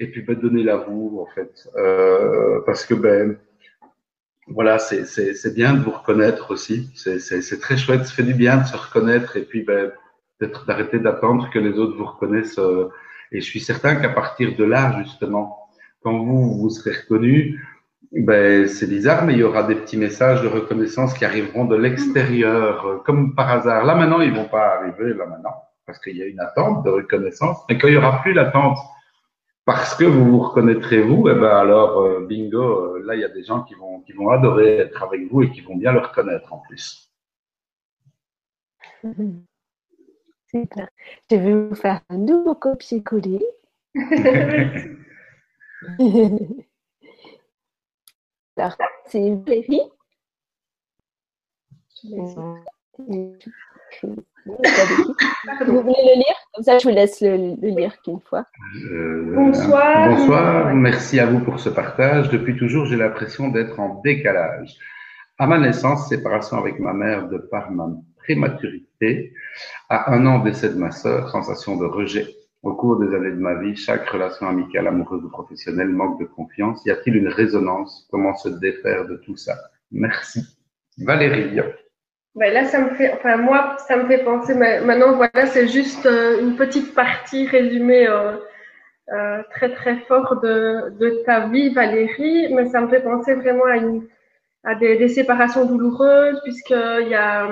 et puis ben, donnez-la vous en fait euh, parce que ben voilà c'est bien de vous reconnaître aussi c'est très chouette ça fait du bien de se reconnaître et puis ben, peut-être d'arrêter d'attendre que les autres vous reconnaissent euh, et je suis certain qu'à partir de là justement quand vous vous serez reconnu ben, c'est bizarre, mais il y aura des petits messages de reconnaissance qui arriveront de l'extérieur, comme par hasard. Là maintenant, ils vont pas arriver, là maintenant parce qu'il y a une attente de reconnaissance. Mais quand il n'y aura plus l'attente parce que vous vous reconnaîtrez vous, eh ben alors euh, bingo, euh, là il y a des gens qui vont qui vont adorer être avec vous et qui vont bien le reconnaître en plus. Super. Je vais vous faire un nouveau copier-coller. alors, c'est Valérie. Vous voulez le lire Comme ça, je vous laisse le, lire qu'une fois. Euh, bonsoir. Bonsoir, merci à vous pour ce partage. Depuis toujours, j'ai l'impression d'être en décalage. À ma naissance, séparation avec ma mère de par ma prématurité. À un an, décès de ma sœur, sensation de rejet. Au cours des années de ma vie, chaque relation amicale, amoureuse ou professionnelle manque de confiance. Y a-t-il une résonance? Comment se défaire de tout ça? Merci. Valérie. Ben là, ça me fait, enfin moi, ça me fait penser. Maintenant, voilà, c'est juste euh, une petite partie résumée euh, euh, très très fort de, de ta vie, Valérie, mais ça me fait penser vraiment à, une, à des, des séparations douloureuses, puisqu'il y a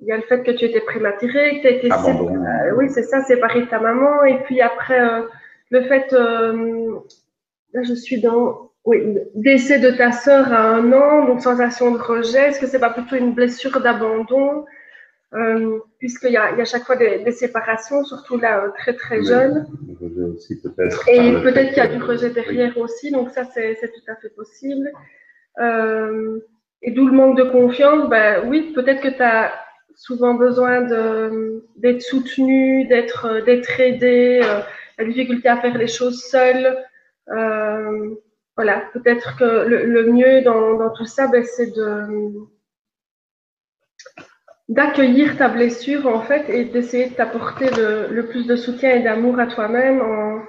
il y a le fait que tu étais prématurée, que tu as été ah oui c'est ça, séparée de ta maman, et puis après le fait, là je suis dans oui, décès de ta sœur à un an, donc sensation de rejet. Est-ce que c'est pas plutôt une blessure d'abandon euh, Puisqu'il y a, il y a chaque fois des, des séparations, surtout là, euh, très très jeune. Aussi, peut-être. Et peut-être qu'il y a du rejet derrière aussi, donc ça c'est, tout à fait possible. Euh, et d'où le manque de confiance, ben oui, peut-être que tu as souvent besoin d'être soutenu, d'être, d'être aidé, euh, la difficulté à faire les choses seule. Voilà, peut-être que le, mieux dans, tout ça, ben, c'est d'accueillir ta blessure en fait et d'essayer de t'apporter le, plus de soutien et d'amour à toi-même en,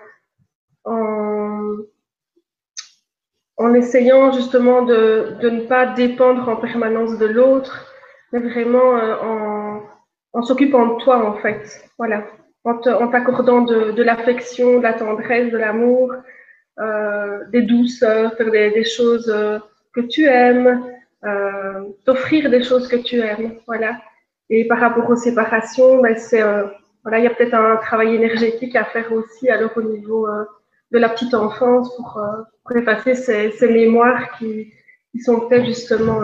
en, essayant justement de, ne pas dépendre en permanence de l'autre, mais vraiment euh, en, s'occupant de toi en fait. Voilà. en t'accordant de, l'affection, de la tendresse, de l'amour, des douceurs, faire des, des choses euh, que tu aimes, euh, t'offrir des choses que tu aimes, voilà. Et par rapport aux séparations, ben c'est euh, voilà, il y a peut-être un travail énergétique à faire aussi alors au niveau euh, de la petite enfance pour, pour effacer ces, ces, mémoires qui, qui sont peut-être justement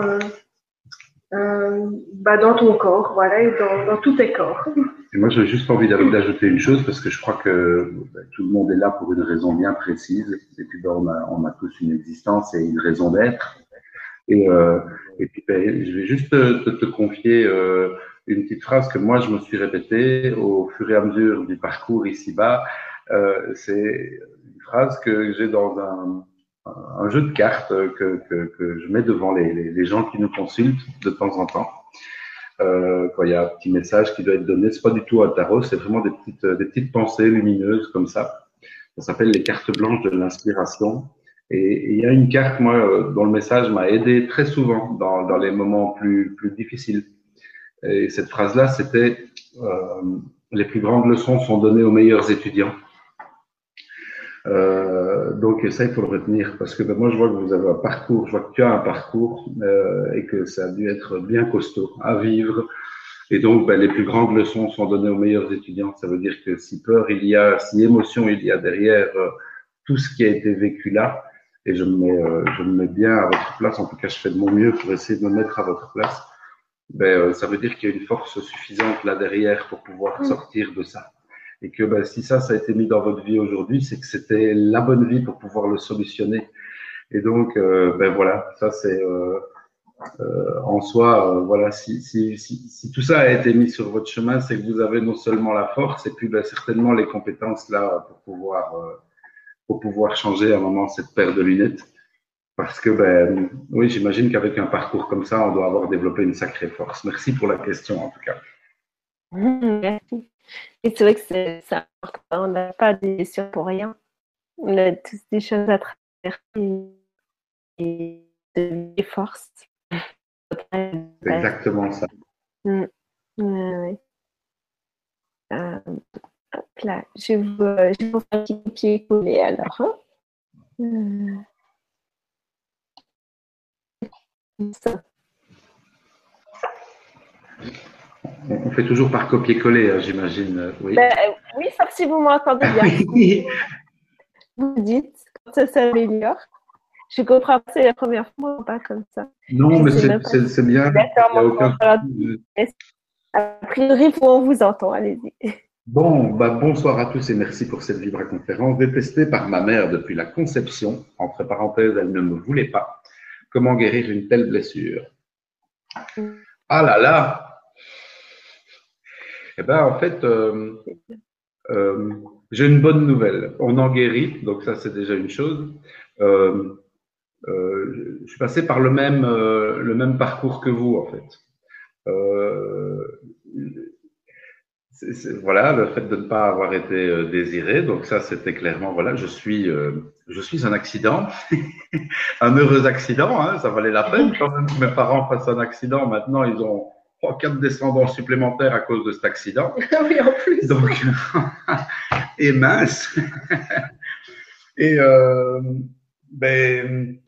bah dans ton corps, voilà, et dans, dans tous tes corps. Et moi, j'ai juste envie d'ajouter une chose parce que je crois que ben, tout le monde est là pour une raison bien précise. Et puis, ben, on, a, on a tous une existence et une raison d'être. Et, euh, et puis, ben, je vais juste te, te confier euh, une petite phrase que moi, je me suis répétée au fur et à mesure du parcours ici-bas. Euh, C'est une phrase que j'ai dans un, un, jeu de cartes que, que, que je mets devant les, les, les gens qui nous consultent de temps en temps euh, quand il y a un petit message qui doit être donné. C'est pas du tout un tarot, c'est vraiment des petites, des petites pensées lumineuses comme ça. Ça s'appelle les cartes blanches de l'inspiration. Et il y a une carte, moi, euh, dont le message m'a aidé très souvent dans, dans les moments plus, plus difficiles. Et cette phrase-là, c'était euh, les plus grandes leçons sont données aux meilleurs étudiants. Euh, donc ça, il faut le retenir parce que ben, moi, je vois que vous avez un parcours, je vois que tu as un parcours euh, et que ça a dû être bien costaud à vivre. Et donc, ben, les plus grandes leçons sont données aux meilleurs étudiants. Ça veut dire que si peur il y a, si émotion il y a derrière euh, tout ce qui a été vécu là, et je me, mets, euh, je me mets bien à votre place, en tout cas, je fais de mon mieux pour essayer de me mettre à votre place, ben, euh, ça veut dire qu'il y a une force suffisante là derrière pour pouvoir sortir de ça et que ben, si ça, ça a été mis dans votre vie aujourd'hui, c'est que c'était la bonne vie pour pouvoir le solutionner. Et donc, euh, ben voilà, ça c'est euh, euh, en soi, voilà, si, tout ça a été mis sur votre chemin, c'est que vous avez non seulement la force et puis ben, certainement les compétences là pour pouvoir, pour pouvoir changer à un moment cette paire de lunettes. Parce que, ben, oui, j'imagine qu'avec un parcours comme ça, on doit avoir développé une sacrée force. Merci pour la question, en tout cas. Merci. Et c'est vrai que c'est important. On n'a pas des blessures pour rien. On a tous des choses à traverser et des forces. C'est exactement ça. Mmh. Ouais, ouais. Euh, hop là, je vais vous, euh, vous faire un petit pied collé alors. Hein. Euh. Ça. On fait toujours par copier-coller, hein, j'imagine. Oui. Ben, oui, sauf si vous m'entendez bien. Vous dites quand ça s'améliore. Je comprends pas, c'est la première fois, pas comme ça. Non, mais Je c'est bien. D'accord. A priori, on vous entend, allez-y. Bon, bah, bonsoir à tous et merci pour cette vibra-conférence détestée par ma mère depuis la conception. Entre parenthèses, elle ne me voulait pas. Comment guérir une telle blessure? Ah là là Eh ben, en fait, euh, euh, j'ai une bonne nouvelle. On en guérit, donc ça, c'est déjà une chose. Euh, je suis passé par le même, le même parcours que vous, en fait. Voilà, le fait de ne pas avoir été désiré. Donc ça, c'était clairement, voilà, je suis, je suis un accident, un heureux accident. Hein, ça valait la peine quand même que mes parents fassent un accident. Maintenant, ils ont trois, quatre descendants supplémentaires à cause de cet accident. oui, en plus. Donc, et mince. et euh, ben,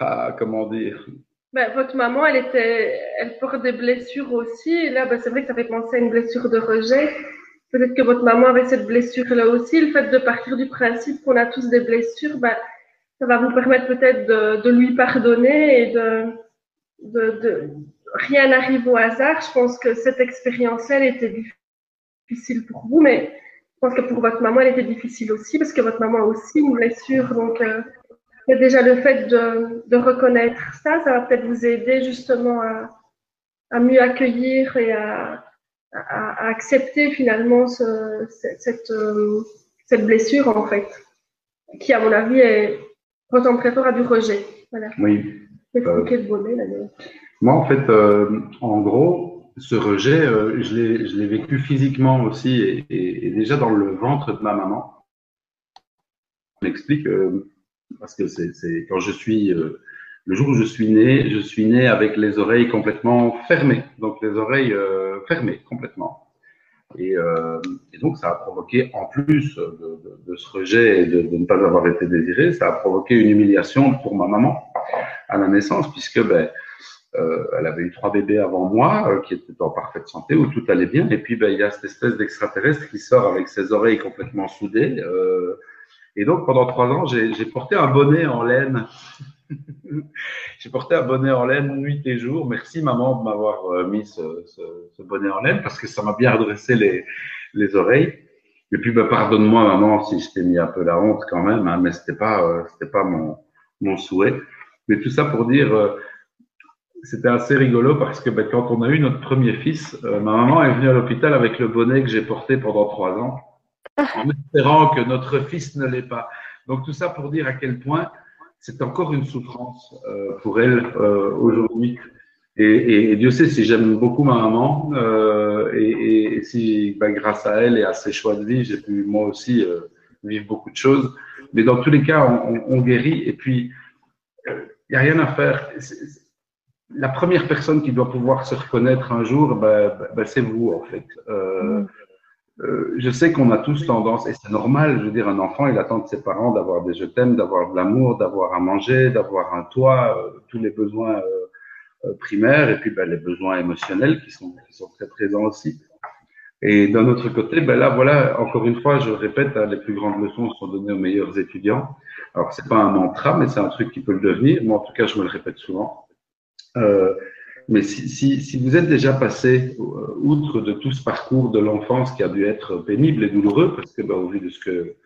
ah, comment dire? Ben, votre maman, elle était, elle porte des blessures aussi. Et là, ben, c'est vrai que ça fait penser à une blessure de rejet. Peut-être que votre maman avait cette blessure-là aussi. Le fait de partir du principe qu'on a tous des blessures, ben, ça va vous permettre peut-être de, de lui pardonner et de, de, de rien n'arrive au hasard. Je pense que cette expérience-là, elle était difficile pour vous, mais je pense que pour votre maman, elle était difficile aussi parce que votre maman a aussi une blessure. Donc, euh, déjà le fait de, de reconnaître ça, ça va peut-être vous aider justement à, à mieux accueillir et à, à, à accepter finalement ce, cette, cette, euh, cette blessure en fait, qui à mon avis est, ressemble très fort à du rejet. Voilà. Oui. C'est Euh, de bonnet d'ailleurs. Moi, en fait, euh, en gros, ce rejet, euh, je l'ai je vécu physiquement aussi et, et- et déjà dans le ventre de ma maman. On m'explique, euh, parce que c'est quand je suis, euh, le jour où je suis né, je suis né avec les oreilles complètement fermées, donc les oreilles euh, fermées complètement. Et, donc, ça a provoqué, en plus de, ce rejet et de, ne pas avoir été désiré, ça a provoqué une humiliation pour ma maman à la naissance, puisque ben, euh, elle avait eu trois bébés avant moi, euh, qui étaient en parfaite santé, où tout allait bien. Et puis, ben, il y a cette espèce d'extraterrestre qui sort avec ses oreilles complètement soudées. Euh, et donc, pendant trois ans, j'ai porté un bonnet en laine. j'ai porté un bonnet en laine nuit et jour. Merci, maman, de m'avoir mis ce, ce, bonnet en laine parce que ça m'a bien redressé les, les oreilles. Et puis, ben, pardonne-moi, maman, si je t'ai mis un peu la honte quand même, hein, mais c'était pas, c'était pas mon, mon souhait. Mais tout ça pour dire, c'était assez rigolo parce que ben, quand on a eu notre premier fils, euh, ma maman est venue à l'hôpital avec le bonnet que j'ai porté pendant trois ans, en espérant que notre fils ne l'ait pas. Donc tout ça pour dire à quel point c'est encore une souffrance euh, pour elle euh, aujourd'hui. Et, et, Dieu sait si j'aime beaucoup ma maman et, et, si ben, grâce à elle et à ses choix de vie, j'ai pu moi aussi vivre beaucoup de choses. Mais dans tous les cas, on, on, on guérit et puis il n'y a rien à faire la première personne qui doit pouvoir se reconnaître un jour, ben, ben, c'est vous, en fait. Euh, mm. euh, je sais qu'on a tous tendance, et c'est normal, je veux dire, un enfant, il attend de ses parents d'avoir des je t'aime, d'avoir de l'amour, d'avoir à manger, d'avoir un toit, euh, tous les besoins primaires, et puis ben, les besoins émotionnels qui sont, qui sont très présents aussi. Et d'un autre côté, ben là, voilà, encore une fois, je répète, hein, les plus grandes leçons sont données aux meilleurs étudiants. Alors, c'est pas un mantra, mais c'est un truc qui peut le devenir. Moi, en tout cas, je me le répète souvent. Euh, mais si, si, si, vous êtes déjà passé euh, outre de tout ce parcours de l'enfance qui a dû être pénible et douloureux, parce que bah, au vu de ce que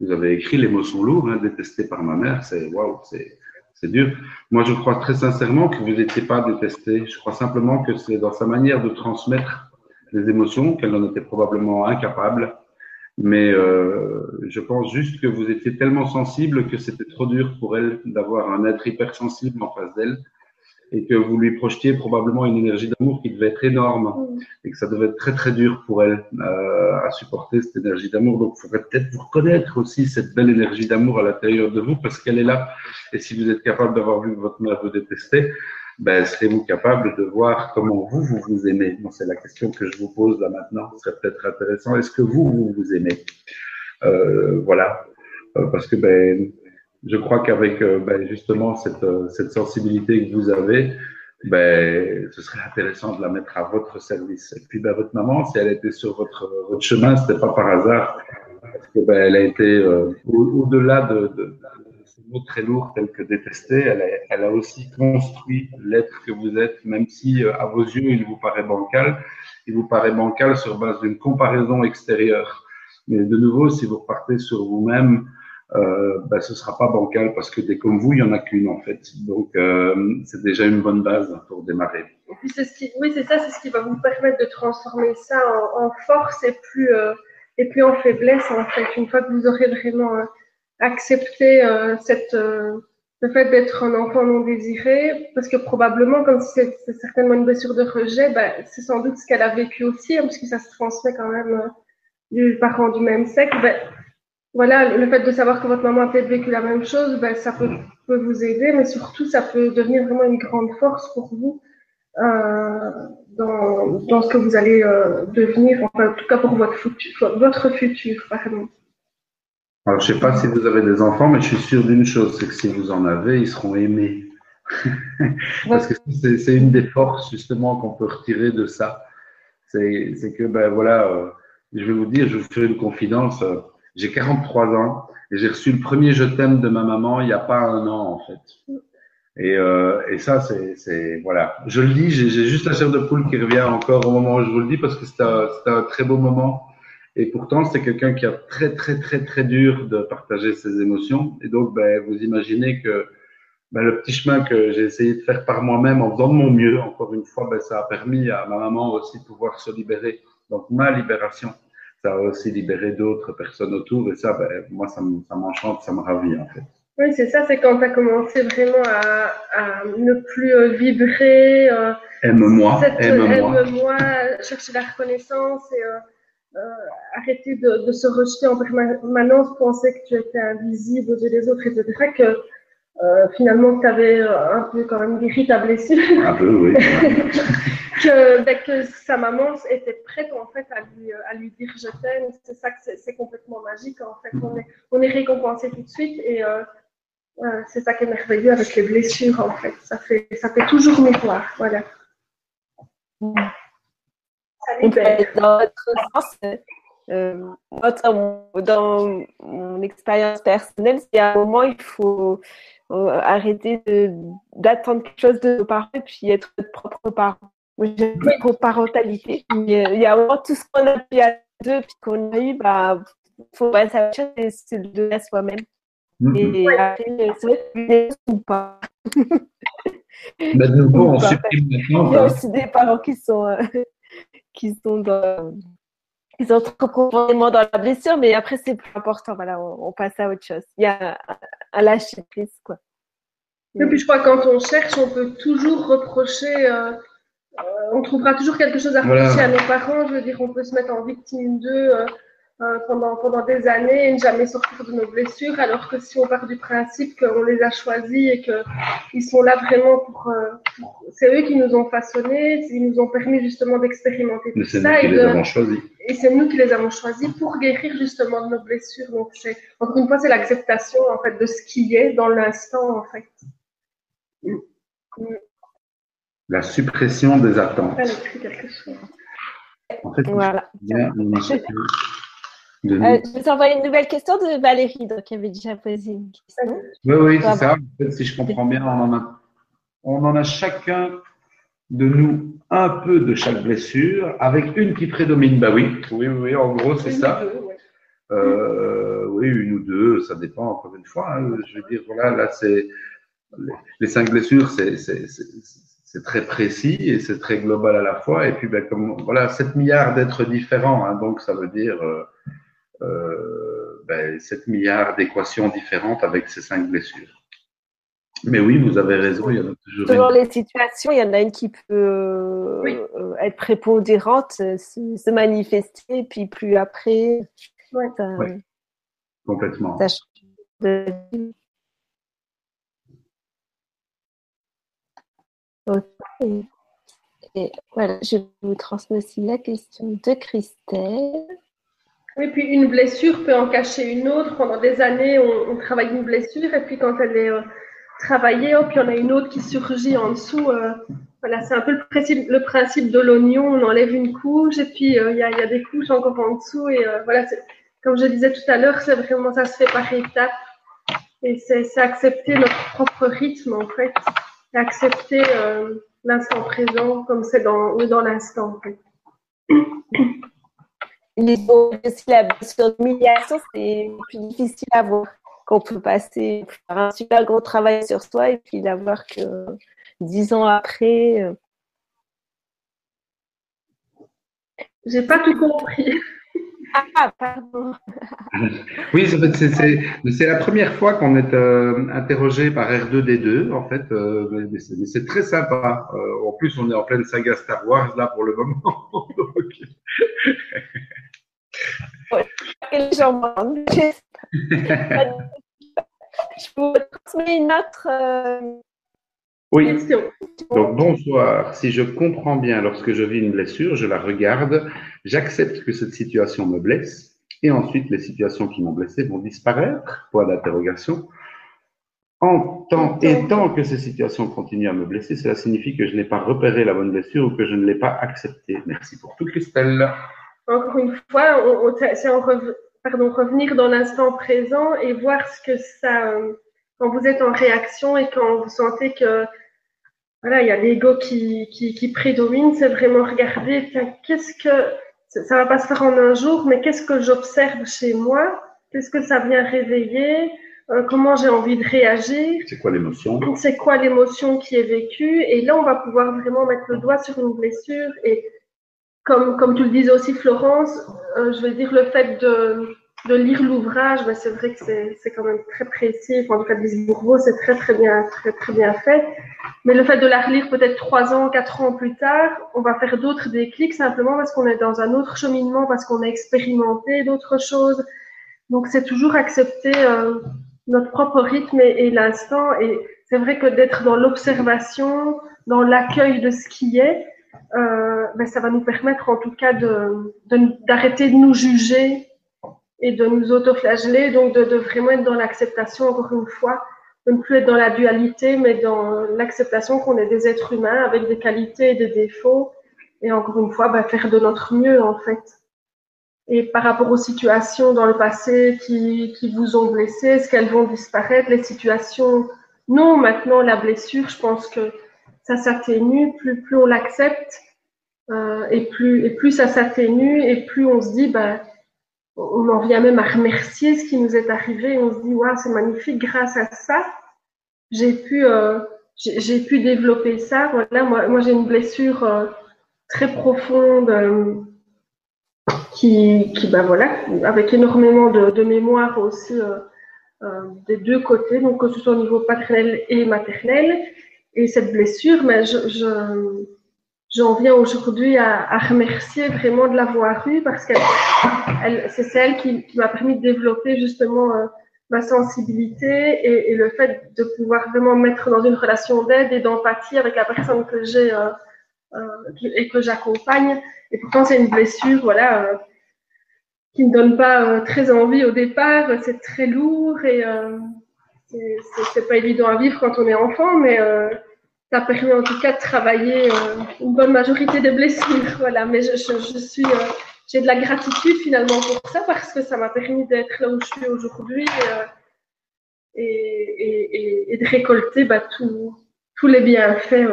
vous avez écrit, les mots sont lourds, hein, détesté par ma mère, c'est waouh, c'est c'est dur. Moi, je crois très sincèrement que vous n'étiez pas détesté. Je crois simplement que c'est dans sa manière de transmettre les émotions qu'elle en était probablement incapable. Mais euh, je pense juste que vous étiez tellement sensible que c'était trop dur pour elle d'avoir un être hypersensible en face d'elle et que vous lui projetiez probablement une énergie d'amour qui devait être énorme mm. et que ça devait être très très dur pour elle euh, à supporter cette énergie d'amour. Donc, il faudrait peut-être vous reconnaître aussi cette belle énergie d'amour à l'intérieur de vous parce qu'elle est là. Et si vous êtes capable d'avoir vu votre mère vous détester, ben, serez-vous capable de voir comment vous, vous vous aimez? Bon, C'est la question que je vous pose là maintenant. Ce serait peut-être intéressant. Est-ce que vous, vous vous aimez? Euh, Voilà. Euh, parce que ben, je crois qu'avec euh, ben, justement cette, euh, cette, sensibilité que vous avez, ben, ce serait intéressant de la mettre à votre service. Et puis ben, votre maman, si elle était sur votre, votre chemin, c'était pas par hasard, parce que ben, elle a été euh, au-delà de, de, de, ces mots très lourds tels que détester, elle a, elle a aussi construit l'être que vous êtes, même si à vos yeux il vous paraît bancal, il vous paraît bancal sur base d'une comparaison extérieure. Mais de nouveau, si vous partez sur vous-même, euh, ben, ce sera pas bancal parce que des comme vous, il y en a qu'une en fait. Donc euh, c'est déjà une bonne base pour démarrer. Oui, c'est ça, c'est ce qui va vous permettre de transformer ça en, force et plus euh, et plus en faiblesse en fait. Une fois que vous aurez vraiment euh, accepté euh, cette le fait d'être un enfant non désiré, parce que probablement, comme c'est certainement une blessure de rejet, ben, c'est sans doute ce qu'elle a vécu aussi, hein, parce que ça se transmet quand même du parent du même sexe. Ben, voilà, le fait de savoir que votre maman a peut-être vécu la même chose, ben, ça peut, peut, vous aider, mais surtout, ça peut devenir vraiment une grande force pour vous euh, dans, dans, ce que vous allez euh, devenir, enfin, en tout cas pour votre futur, votre futur pardon. Alors, je ne sais pas si vous avez des enfants, mais je suis sûr d'une chose, c'est que si vous en avez, ils seront aimés. Parce que c'est une des forces justement qu'on peut retirer de ça. C'est que, ben voilà, euh, je vais vous dire, je vous fais une confidence. J'ai 43 ans et j'ai reçu le premier je t'aime de ma maman il n'y a pas un an en fait. Et, euh, et ça, c'est voilà. Je le dis, j'ai juste la chair de poule qui revient encore au moment où je vous le dis parce que c'était un, un, très beau moment. Et pourtant, c'est quelqu'un qui a très très très très dur de partager ses émotions. Et donc, ben, vous imaginez que ben, le petit chemin que j'ai essayé de faire par moi-même en faisant de mon mieux, encore une fois, ben, ça a permis à ma maman aussi de pouvoir se libérer. Donc ma libération ça a aussi libéré d'autres personnes autour. Et ça, ben, moi, ça m'enchante, ça, me ravit, en fait. Oui, c'est ça, c'est quand tu as commencé vraiment à, à ne plus euh, vibrer. Euh, aime-moi, aime-moi. Chercher la reconnaissance et euh, arrêter de, de, se rejeter en permanence, penser que tu étais invisible aux yeux des autres, etc. Que finalement, tu avais un peu quand même guéri ta blessure. Un peu, oui. que, ben, que sa maman était prête en fait à lui, à lui dire je t'aime. C'est ça que c'est complètement magique en fait. On est, on est récompensé tout de suite et euh, euh, c'est ça qui est merveilleux avec les blessures en fait. Ça fait, ça fait toujours miroir. Voilà. Dans votre sens, euh, dans mon expérience personnelle, c'est à un moment il faut euh, arrêter d'attendre quelque chose de nos parents et puis être notre propre parent. J'aime oui. parentalité. Il y a vraiment tout ce qu'on a pu à deux, puis qu'on a eu, bah, faut pas s'acheter et se le donner à soi-même. Mm-hmm. Et après, c'est vrai que ou pas. Bah, de nouveau, on supprime maintenant. Il y a aussi des parents qui sont, euh, qui sont dans, ils sont trop profondément dans la blessure, mais après, c'est plus important. Voilà, on, passe à autre chose. Il y a un, lâcher prise, quoi. Et puis, je crois que quand on cherche, on peut toujours reprocher, euh, euh, on trouvera toujours quelque chose à reprocher à nos parents. Je veux dire, on peut se mettre en victime d'eux. Euh, euh, pendant, pendant des années et ne jamais sortir de nos blessures, alors que si on part du principe qu'on les a choisis et qu'ils sont là vraiment pour, c'est eux qui nous ont façonnés, ils nous ont permis justement d'expérimenter tout ça. et, et c'est nous qui les avons choisis pour guérir justement de nos blessures. Donc c'est, encore une fois, c'est l'acceptation en fait de ce qui est dans l'instant en fait. La suppression des attentes. En fait, voilà. Euh, je vous envoie une nouvelle question de Valérie, donc, qui avait déjà posé une question. Oui, oui, c'est ça. si je comprends bien, on en, a, on en a chacun de nous un peu de chaque blessure, avec une qui prédomine. Bah oui, oui, oui, en gros, c'est ça. Euh, oui, une ou deux, ça dépend encore une fois. Hein. Je veux dire, voilà, là, c'est les cinq blessures, c'est très précis et c'est très global à la fois. Et puis, ben, comme voilà, 7 milliards d'êtres différents, hein, donc ça veut dire euh, euh, ben, 7 milliards d'équations différentes avec ces cinq blessures. Mais oui, vous avez raison, il y en a toujours. Selon les situations, il y en a une qui peut euh, être prépondérante, se, manifester, puis plus après. oui. Complètement. Et voilà, je vous transmets aussi la question de Christelle. Oui, puis une blessure peut en cacher une autre. Pendant des années, on, travaille une blessure et puis quand elle est euh, travaillée, oh, puis on a une autre qui surgit en dessous. Euh, voilà, c'est un peu le principe, de l'oignon. On enlève une couche et puis euh, il y, a, y, a, des couches encore en dessous. Et voilà, comme je disais tout à l'heure, c'est vraiment ça se fait par étapes. Et c'est accepter notre propre rythme en fait. Accepter l'instant présent comme c'est dans, dans l'instant en fait. aussi la blessure d'humiliation, c'est plus difficile à voir. Qu'on peut passer, faire un super gros travail sur soi et puis d'avoir que dix ans après. Euh, J'ai pas tout compris. Ah, pardon. oui, c'est la première fois qu'on est euh, interrogé par R2D2, en fait, euh, mais c'est très sympa. en plus, on est en pleine saga Star Wars là pour le moment. Je vous transmets une autre euh, oui. Donc bonsoir. Si je comprends bien, lorsque je vis une blessure, je la regarde, j'accepte que cette situation me blesse, et ensuite les situations qui m'ont blessé vont disparaître. Point d'interrogation. En tant et tant que ces situations continuent à me blesser, cela signifie que je n'ai pas repéré la bonne blessure ou que je ne l'ai pas acceptée. Merci pour tout, Christelle encore une fois, c'est en pardon, revenir dans l'instant présent et voir ce que ça, euh, quand vous êtes en réaction et quand vous sentez que voilà, il y a l'ego qui, qui, qui, prédomine, c'est vraiment regarder, qu'est-ce que, ça va pas se faire en un jour, mais qu'est-ce que j'observe chez moi? Qu'est-ce que ça vient réveiller? Euh, comment j'ai envie de réagir? C'est quoi l'émotion? C'est quoi l'émotion qui est vécue? Et là, on va pouvoir vraiment mettre le doigt sur une blessure et comme, comme tu le disais aussi, Florence, euh, je veux dire, le fait de, de lire l'ouvrage, ben, c'est vrai que c'est quand même très précis. Enfin, en tout cas, Lise Bourbeau, c'est très, très bien, très, très bien fait. Mais le fait de la relire peut-être trois ans, quatre ans plus tard, on va faire d'autres déclics simplement parce qu'on est dans un autre cheminement, parce qu'on a expérimenté d'autres choses. Donc, c'est toujours accepter euh, notre propre rythme et, et l'instant. Et c'est vrai que d'être dans l'observation, dans l'accueil de ce qui est, euh, ben, ça va nous permettre en tout cas d'arrêter de, nous juger et de nous autoflageller, donc de, vraiment être dans l'acceptation, encore une fois, de ne plus être dans la dualité, mais dans l'acceptation qu'on est des êtres humains avec des qualités et des défauts, et encore une fois, ben, faire de notre mieux en fait. Et par rapport aux situations dans le passé qui, qui vous ont blessé, est-ce qu'elles vont disparaître? Les situations, non, maintenant la blessure, je pense que ça s'atténue, plus, plus on l'accepte, euh, et, plus, et plus ça s'atténue, et plus on se dit, bah, on en vient même à remercier ce qui nous est arrivé. On se dit, waouh, c'est magnifique, grâce à ça, j'ai pu, euh, j'ai pu développer ça. Voilà, moi, j'ai une blessure euh, très profonde euh, qui, qui, bah voilà, avec énormément de, de mémoire aussi des deux côtés, donc que ce soit au niveau paternel et maternel. Et cette blessure, mais je, je, j'en viens aujourd'hui à, à, remercier vraiment de l'avoir eue parce que c'est celle qui, qui m'a permis de développer justement euh, ma sensibilité et, et, le fait de pouvoir vraiment mettre dans une relation d'aide et d'empathie avec la personne que j'ai euh, euh, et que j'accompagne. Et pourtant, c'est une blessure, voilà, euh, qui ne donne pas euh, très envie au départ. C'est très lourd et c'est pas évident à vivre quand on est enfant, mais ça permet en tout cas de travailler euh, une bonne majorité des blessures. Voilà, mais je, je, je suis, euh, j'ai de la gratitude finalement pour ça parce que ça m'a permis d'être là où je suis aujourd'hui euh, et, et, et, et, de récolter bah, tout, tous les bienfaits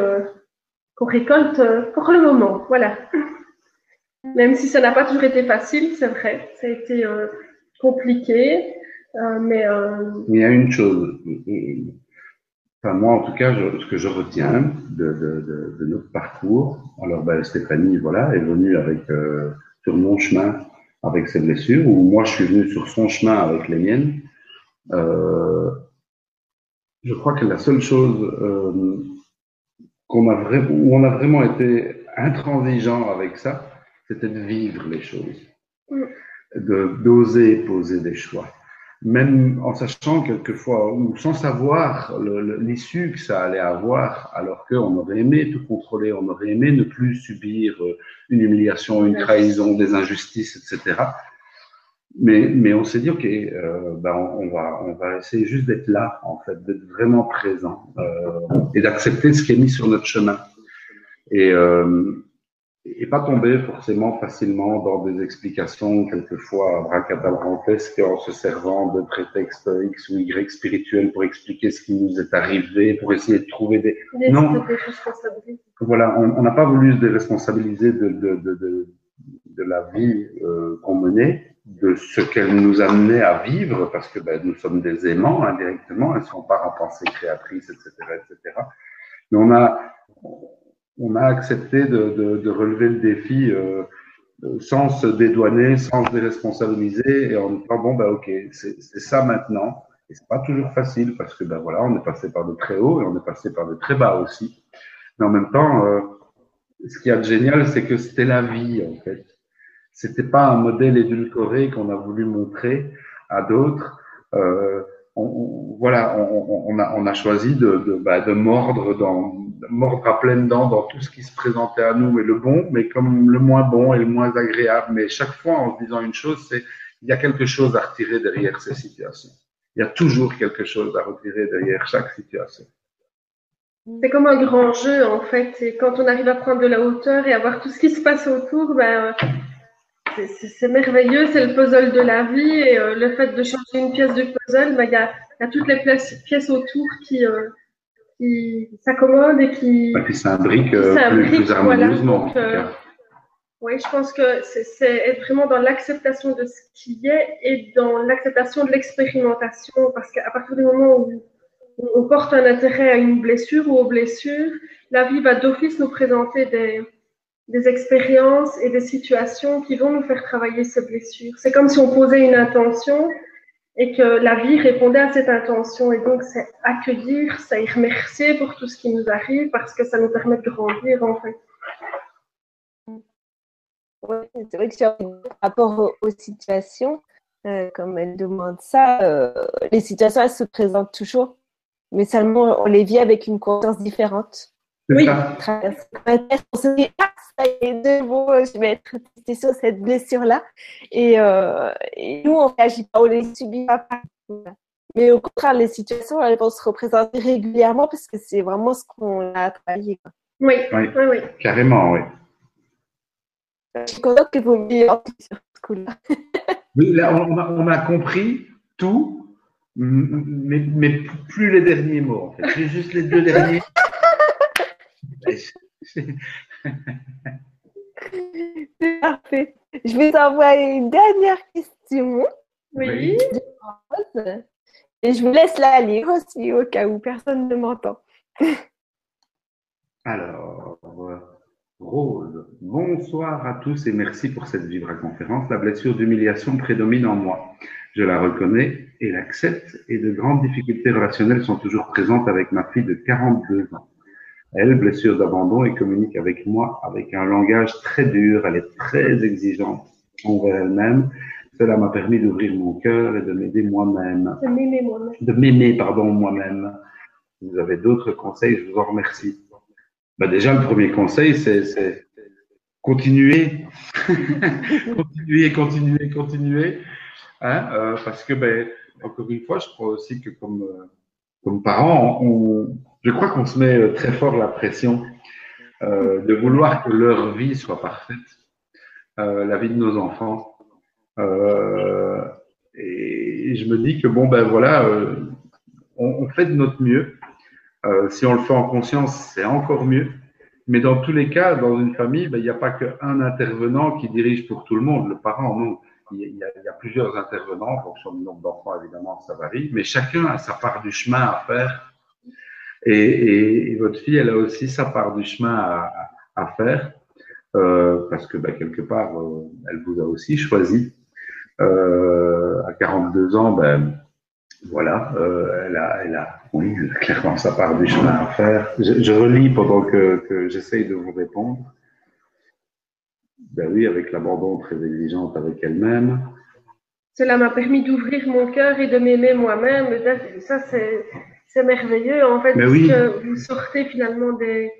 qu'on récolte pour le moment. Voilà. Même si ça n'a pas toujours été facile, c'est vrai, ça a été compliqué, mais. Il y a une chose moi, en tout cas, ce que je retiens de, de, de, notre parcours, alors ben, Stéphanie, voilà, est venue avec euh, sur mon chemin avec ses blessures, ou moi, je suis venu sur son chemin avec les miennes. Euh, je crois que la seule chose euh, qu'on a vraiment, où on a vraiment été intransigeant avec ça, c'était de vivre les choses, mm. de d'oser poser des choix même en sachant quelquefois, ou sans savoir l'issue que ça allait avoir, alors qu'on aurait aimé tout contrôler, on aurait aimé ne plus subir euh, une humiliation, une trahison, des injustices, etc. Mais, mais on s'est dit, OK, euh, ben on, va, on va essayer juste d'être là, en fait, d'être vraiment présent euh, et d'accepter ce qui est mis sur notre chemin. Et, euh, et pas tomber forcément facilement dans des explications quelquefois bracadabrantesques en se servant de prétextes X ou Y spirituels pour expliquer ce qui nous est arrivé, pour essayer de trouver des... non, voilà, on n'a pas voulu se déresponsabiliser de, de, de, de, de la vie euh, qu'on menait, de ce qu'elle nous amenait à vivre, parce que ben, nous sommes des aimants indirectement, elles ne sont pas en pensée créatrice, etc., etc. Mais on a on a accepté de, de, de relever le défi euh, sans se dédouaner, sans se déresponsabiliser et en disant bon ben ok c'est ça maintenant. Et c'est pas toujours facile parce que ben voilà on est passé par de très hauts et on est passé par de très bas aussi. Mais en même temps euh, ce qui est génial c'est que c'était la vie en fait. C'était pas un modèle édulcoré qu'on a voulu montrer à d'autres. Euh, on, voilà, on, on, a, on a choisi de, de, bah, de mordre dans, mordre à pleines dents dans tout ce qui se présentait à nous et le bon, mais comme le moins bon et le moins agréable. Mais chaque fois, en se disant une chose, c'est il y a quelque chose à retirer derrière ces situations. Il y a toujours quelque chose à retirer derrière chaque situation. C'est comme un grand jeu, en fait. Et quand on arrive à prendre de la hauteur et à voir tout ce qui se passe autour, ben, c'est merveilleux, c'est le puzzle de la vie. Et euh, le fait de changer une pièce du puzzle, ben, il y, a, y, a, toutes les pièces, autour qui, euh, qui s'accommode et qui, et puis s'imbrique euh, plus, plus, harmonieusement. Voilà. Donc, euh, oui, je pense que c'est être vraiment dans l'acceptation de ce qui est et dans l'acceptation de l'expérimentation, parce qu'à partir du moment où on porte un intérêt à une blessure ou aux blessures, la vie va d'office nous présenter des, des expériences et des situations qui vont nous faire travailler ces blessures. C'est comme si on posait une intention et que la vie répondait à cette intention. Et donc, c'est accueillir, c'est remercier pour tout ce qui nous arrive parce que ça nous permet de grandir, en fait. Oui, c'est vrai que par rapport aux, situations, euh, comme elle demande ça, euh, les situations, elles se présentent toujours, mais seulement on les vit avec une conscience différente. Oui, on se dit, ah, ça y est, de bon, je vais être testée sur cette blessure-là. Et, euh, et, nous, on ne réagit pas, on les subit pas. Mais au contraire, les situations, elles vont se représenter régulièrement parce que c'est vraiment ce qu'on a travaillé. Oui, oui, oui, Carrément, oui. Je suis contente que vous me sur ce coup-là. oui, là, on a, on a compris tout, mais, mais, plus les derniers mots, en fait. Juste les deux derniers. C'est parfait. Je vais t'envoyer une dernière question. Oui. Et je vous laisse la lire aussi au cas où personne ne m'entend. Alors, Rose, bonsoir à tous et merci pour cette vivre conférence. La blessure d'humiliation prédomine en moi. Je la reconnais et l'accepte et de grandes difficultés relationnelles sont toujours présentes avec ma fille de 42 ans. Elle, blessure d'abandon, et communique avec moi avec un langage très dur. Elle est très exigeante envers elle-même. Cela m'a permis d'ouvrir mon cœur et de m'aider moi-même. De m'aimer moi-même. De m'aimer, pardon, moi-même. Si vous avez d'autres conseils, je vous en remercie. Bah déjà, le premier conseil, c'est continuer. continuer, continuer, continuer. Hein, euh, parce que, ben, encore une fois, je crois aussi que comme, euh, comme parents, je crois qu'on se met euh, très fort la pression euh, de vouloir que leur vie soit parfaite, euh, la vie de nos enfants. Et je me dis que bon ben voilà, on, on, fait de notre mieux. si on le fait en conscience, c'est encore mieux. Mais dans tous les cas, dans une famille, ben, il n'y a pas qu'un intervenant qui dirige pour tout le monde. Le parent, non. Il y, a, plusieurs intervenants, en fonction du nombre d'enfants, évidemment, ça varie. Mais chacun a sa part du chemin à faire et, votre fille, elle a aussi sa part du chemin à, faire, euh, parce que bah, quelque part, euh, elle vous a aussi choisi. Euh, à 42 ans, ben voilà, elle a, clairement sa part du chemin à faire. Je, relis pendant que j'essaye de vous répondre. Ben oui, avec l'abandon très exigeante avec elle-même. Cela m'a permis d'ouvrir mon cœur et de m'aimer moi-même. Ça, c'est merveilleux en fait, que vous sortez finalement des.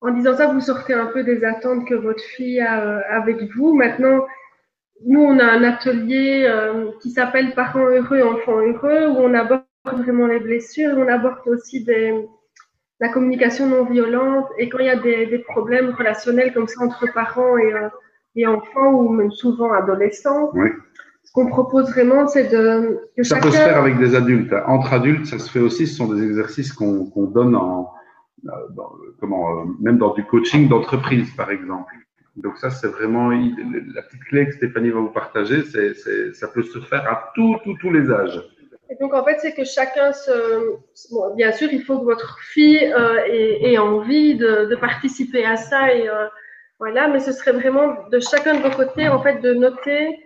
En disant ça, vous sortez un peu des attentes que votre fille a euh, avec vous. Maintenant, nous, on a un atelier euh, qui s'appelle Parents heureux, enfants heureux, où on aborde vraiment les blessures, on aborde aussi des, la communication non violente. Et quand il y a des, des problèmes relationnels comme ça entre parents et, euh, et enfants, ou même souvent adolescents, oui ce qu'on propose vraiment, c'est de. Que ça chacun... peut se faire avec des adultes. Entre adultes, ça se fait aussi. Ce sont des exercices qu'on qu donne en, euh, dans, comment, euh, même dans du coaching d'entreprise, par exemple. Donc ça, c'est vraiment la petite clé que Stéphanie va vous partager. C'est, ça peut se faire à tous, tous, tous les âges. Et donc en fait, c'est que chacun se. Bon, bien sûr, il faut que votre fille euh, ait, ait, envie de, de, participer à ça et euh, voilà. Mais ce serait vraiment de chacun de vos côtés, en fait, de noter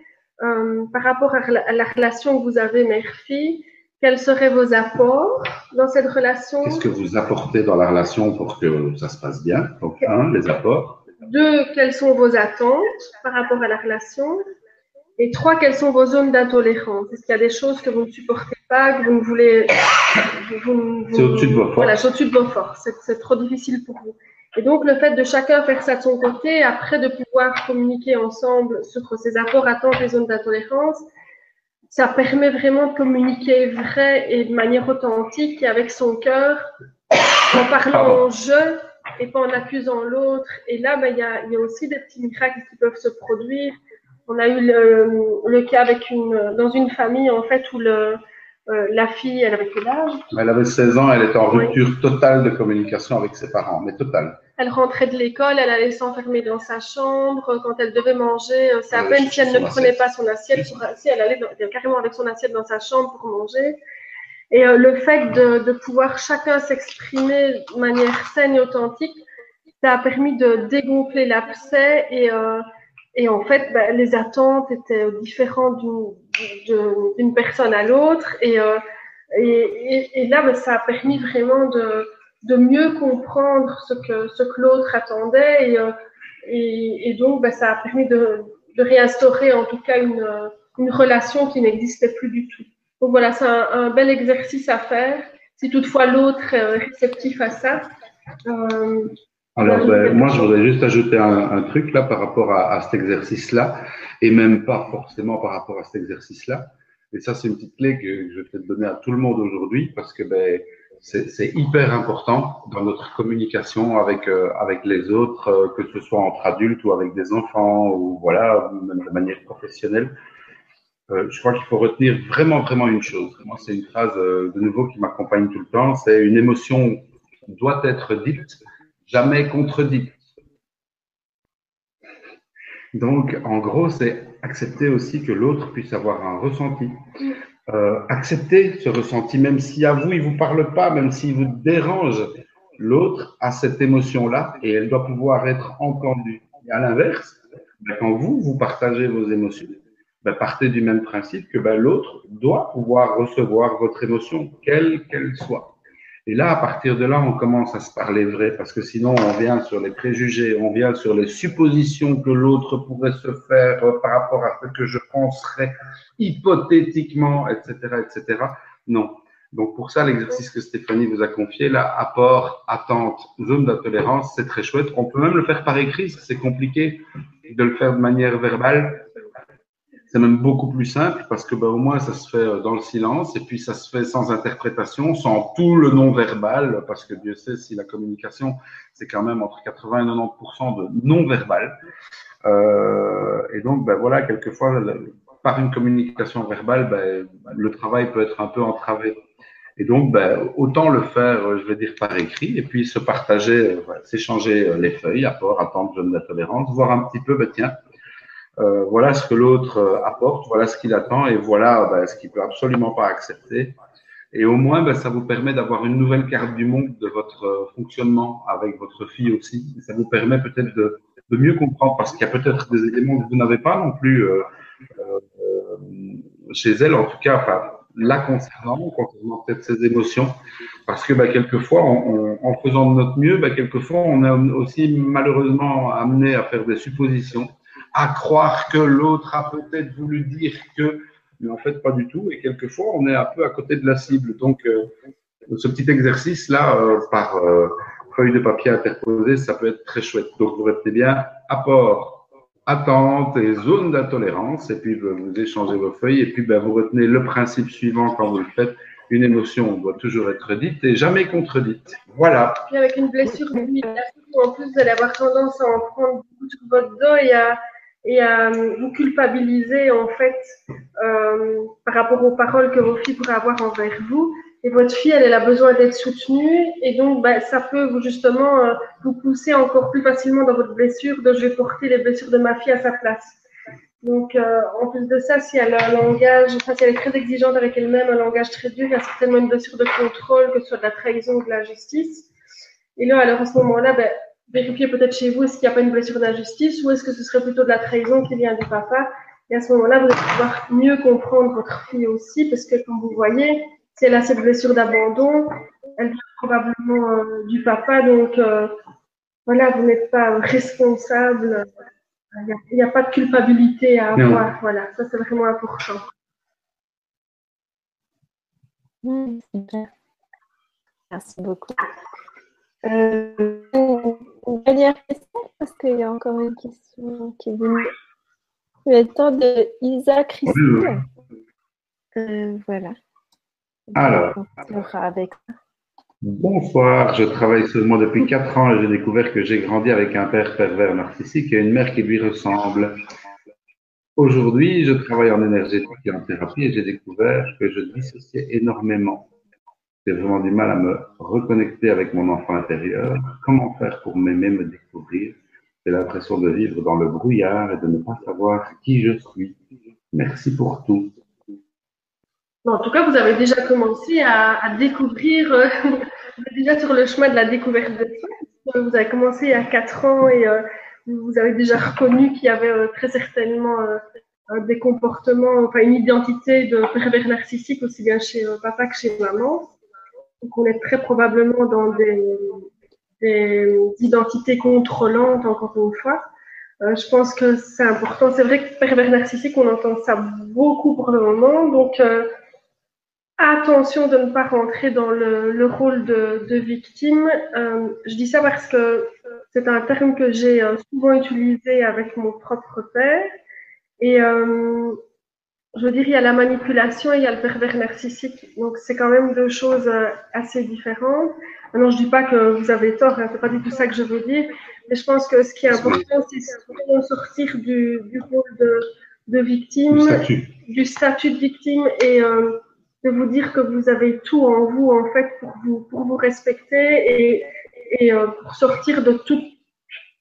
euh, par rapport à la, à la, relation que vous avez mère-fille, quels seraient vos apports dans cette relation? Qu'est-ce que vous apportez dans la relation pour que ça se passe bien? Donc, un, les apports. Deux, quelles sont vos attentes par rapport à la relation? Et trois, quelles sont vos zones d'intolérance? Est-ce qu'il y a des choses que vous ne supportez pas, que vous ne voulez... c'est au-dessus de vos forces. Voilà, c'est au-dessus de vos forces. C'est trop difficile pour vous. Et donc, le fait de chacun faire ça de son côté, après de pouvoir communiquer ensemble sur ses apports, attentes et zones d'intolérance, ça permet vraiment de communiquer vrai et de manière authentique et avec son cœur, en parlant en jeu et pas en accusant l'autre. Et là, ben, il y, a, y, a, aussi des petits miracles qui peuvent se produire. On a eu le, le cas avec une, dans une famille, en fait, où le, euh, la fille, elle avait quel âge? Elle avait 16 ans, elle était en rupture oui. totale de communication avec ses parents, mais totale. Elle rentrait de l'école, elle allait s'enfermer dans sa chambre. Quand elle devait manger, euh, c'est à peine si elle ne prenait assiette. pas son assiette. Si elle allait dans, carrément avec son assiette dans sa chambre pour manger. Et euh, le fait de, de pouvoir chacun s'exprimer de manière saine et authentique, ça a permis de dégonfler l'abcès et, euh, et en fait, bah, les attentes étaient différentes d'une personne à l'autre. Et, euh, et, et, et, là, bah, ça a permis vraiment de, de mieux comprendre ce que, ce que l'autre attendait. Et, euh, et, donc, bah, ça a permis de, de, réinstaurer en tout cas une, une relation qui n'existait plus du tout. Donc voilà, c'est un, un, bel exercice à faire. Si toutefois l'autre est réceptif à ça, Euh, Alors, ben, moi, je voudrais juste ajouter un, truc là par rapport à, cet exercice-là, et même pas forcément par rapport à cet exercice-là. Et ça, c'est une petite clé que je vais peut-être donner à tout le monde aujourd'hui, parce que ben, c'est hyper important dans notre communication avec euh, avec les autres, euh, que ce soit entre adultes ou avec des enfants ou voilà, même de manière professionnelle. Euh, je crois qu'il faut retenir vraiment vraiment une chose. Moi, c'est une phrase de nouveau qui m'accompagne tout le temps. C'est une émotion doit être dite, jamais contredite. Donc, en gros, c'est accepter aussi que l'autre puisse avoir un ressenti, euh, accepter ce ressenti, même si à vous, il ne vous parle pas, même s'il vous dérange, l'autre a cette émotion-là et elle doit pouvoir être entendue. Et à l'inverse, ben, quand vous, vous partagez vos émotions, ben, partez du même principe que ben, l'autre doit pouvoir recevoir votre émotion, quelle qu'elle soit. Et là, à partir de là, on commence à se parler vrai, parce que sinon, on vient sur les préjugés, on vient sur les suppositions que l'autre pourrait se faire euh, par rapport à ce que je penserais hypothétiquement, etc., etc. Non. Donc pour ça, l'exercice que Stéphanie vous a confié, là, apport, attente, zone d'intolérance, c'est très chouette. On peut même le faire par écrit, c'est compliqué de le faire de manière verbale c'est même beaucoup plus simple parce que ben, au moins ça se fait euh, dans le silence et puis ça se fait sans interprétation, sans tout le non-verbal, parce que Dieu sait si la communication, c'est quand même entre 80 et 90% de non-verbal. Euh, et donc, ben, voilà, quelquefois, par une communication verbale, ben, le travail peut être un peu entravé. Et donc, ben, autant le faire, euh, je vais dire, par écrit, et puis se partager, s'échanger les feuilles, apport, attente, zone de tolérance, voir un petit peu, ben, tiens, euh, voilà ce que l'autre euh, apporte, voilà ce qu'il attend et voilà ben, ce qu'il peut absolument pas accepter. Et au moins, ben, ça vous permet d'avoir une nouvelle carte du monde de votre euh, fonctionnement avec votre fille aussi. ça vous permet peut-être de, de, mieux comprendre parce qu'il y a peut-être des éléments que vous n'avez pas non plus euh, euh, chez elle, en tout cas, enfin, la concernant, concernant peut-être ses émotions. Parce que ben, quelquefois, en, faisant de notre mieux, ben, quelquefois, on est aussi malheureusement amené à faire des suppositions à croire que l'autre a peut-être voulu dire que, mais en fait pas du tout. Et quelquefois, on est un peu à côté de la cible. Donc, euh, ce petit exercice-là, euh, par euh, feuille de papier interposée, ça peut être très chouette. Donc, vous restez bien apport, attente et zone d'intolérance. Et puis, vous échangez vos feuilles. Et puis, ben, vous retenez le principe suivant quand vous le faites. Une émotion doit toujours être dite et jamais contredite. Voilà. Puis avec une blessure en plus, vous allez avoir tendance à en prendre beaucoup sur votre dos et à et à vous culpabiliser en fait euh, par rapport aux paroles que vos filles pourraient avoir envers vous. Et votre fille, elle, elle a besoin d'être soutenue et donc bah, ça peut vous justement euh, vous pousser encore plus facilement dans votre blessure de je vais porter les blessures de ma fille à sa place. Donc euh, en plus de ça, si elle a un langage, enfin si elle est très exigeante avec elle-même, un langage très dur, il y a certainement une blessure de contrôle, que ce soit de la trahison ou de la justice. Et là, alors à ce moment-là, ben, vérifier peut-être chez vous est-ce qu'il n'y a pas une blessure d'injustice ou est-ce que ce serait plutôt de la trahison qui vient du papa. Et à ce moment-là, vous allez pouvoir mieux comprendre votre fille aussi parce que comme vous voyez, si elle a cette blessure d'abandon, elle vient probablement euh, du papa. Donc euh, voilà, vous n'êtes pas responsable. Il n'y a, pas de culpabilité à avoir. Voilà, ça c'est vraiment important. Merci beaucoup. Euh, une dernière question, parce qu'il y a encore une question qui est venue. Le temps de Isa Christine. Euh, voilà. Alors. avec Bonsoir, je travaille seulement depuis 4 ans et j'ai découvert que j'ai grandi avec un père pervers narcissique et une mère qui lui ressemble. Aujourd'hui, je travaille en énergétique et en thérapie et j'ai découvert que je dissociais énormément j'ai vraiment du mal à me reconnecter avec mon enfant intérieur. Comment faire pour m'aimer, me découvrir? J'ai l'impression de vivre dans le brouillard et de ne pas savoir qui je suis. Merci pour tout. en tout cas, vous avez déjà commencé à, découvrir, euh, vous êtes déjà sur le chemin de la découverte de soi. Vous avez commencé il y a 4 ans et euh, vous avez déjà reconnu qu'il y avait euh, très certainement des comportements, enfin une identité de pervers narcissique aussi bien chez papa que chez maman. Donc, on est très probablement dans des, identités contrôlantes, encore une fois. Euh, je pense que c'est important. C'est vrai que pervers narcissique, on entend ça beaucoup pour le moment. Donc, euh, attention de ne pas rentrer dans le, le rôle de, victime. Euh, je dis ça parce que c'est un terme que j'ai souvent utilisé avec mon propre père. Et je veux dire, il y a la manipulation et il y a le pervers narcissique. Donc, c'est quand même deux choses euh, assez différentes. Maintenant, je dis pas que vous avez tort, hein, c'est pas du tout ça que je veux dire. Mais je pense que ce qui est important, c'est de sortir du, du rôle de, de victime, du statut, de victime et euh, de vous dire que vous avez tout en vous, en fait, pour vous, pour vous respecter et, et euh, pour sortir de tout,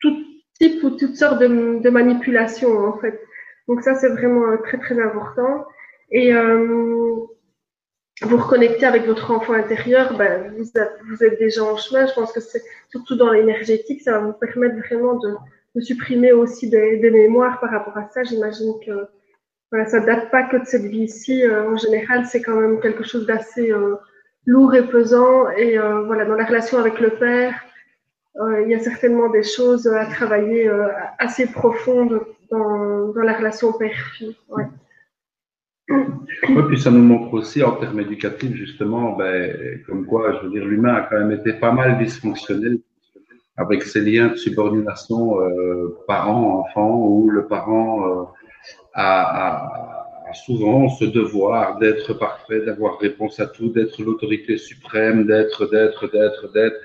tout type ou toutes sortes de, de manipulations, en fait. Donc ça, c'est vraiment euh, très, très important. Et euh, vous reconnecter avec votre enfant intérieur, ben, vous, vous, êtes déjà en chemin. Je pense que c'est surtout dans l'énergétique, ça va vous permettre vraiment de, supprimer aussi des, des, mémoires par rapport à ça. J'imagine que voilà, ça date pas que de cette vie-ci. Euh, en général, c'est quand même quelque chose d'assez euh, lourd et pesant. Et euh, voilà, dans la relation avec le père, il y a certainement des choses à travailler assez profondes dans, la relation père-fille. Oui, puis ça nous montre aussi en termes éducatifs, justement, ben, comme quoi, je veux dire, l'humain a quand même été pas mal dysfonctionnel avec ses liens de subordination euh, parent-enfant, où le parent euh, a, a, souvent ce devoir d'être parfait, d'avoir réponse à tout, d'être l'autorité suprême, d'être, d'être, d'être, d'être.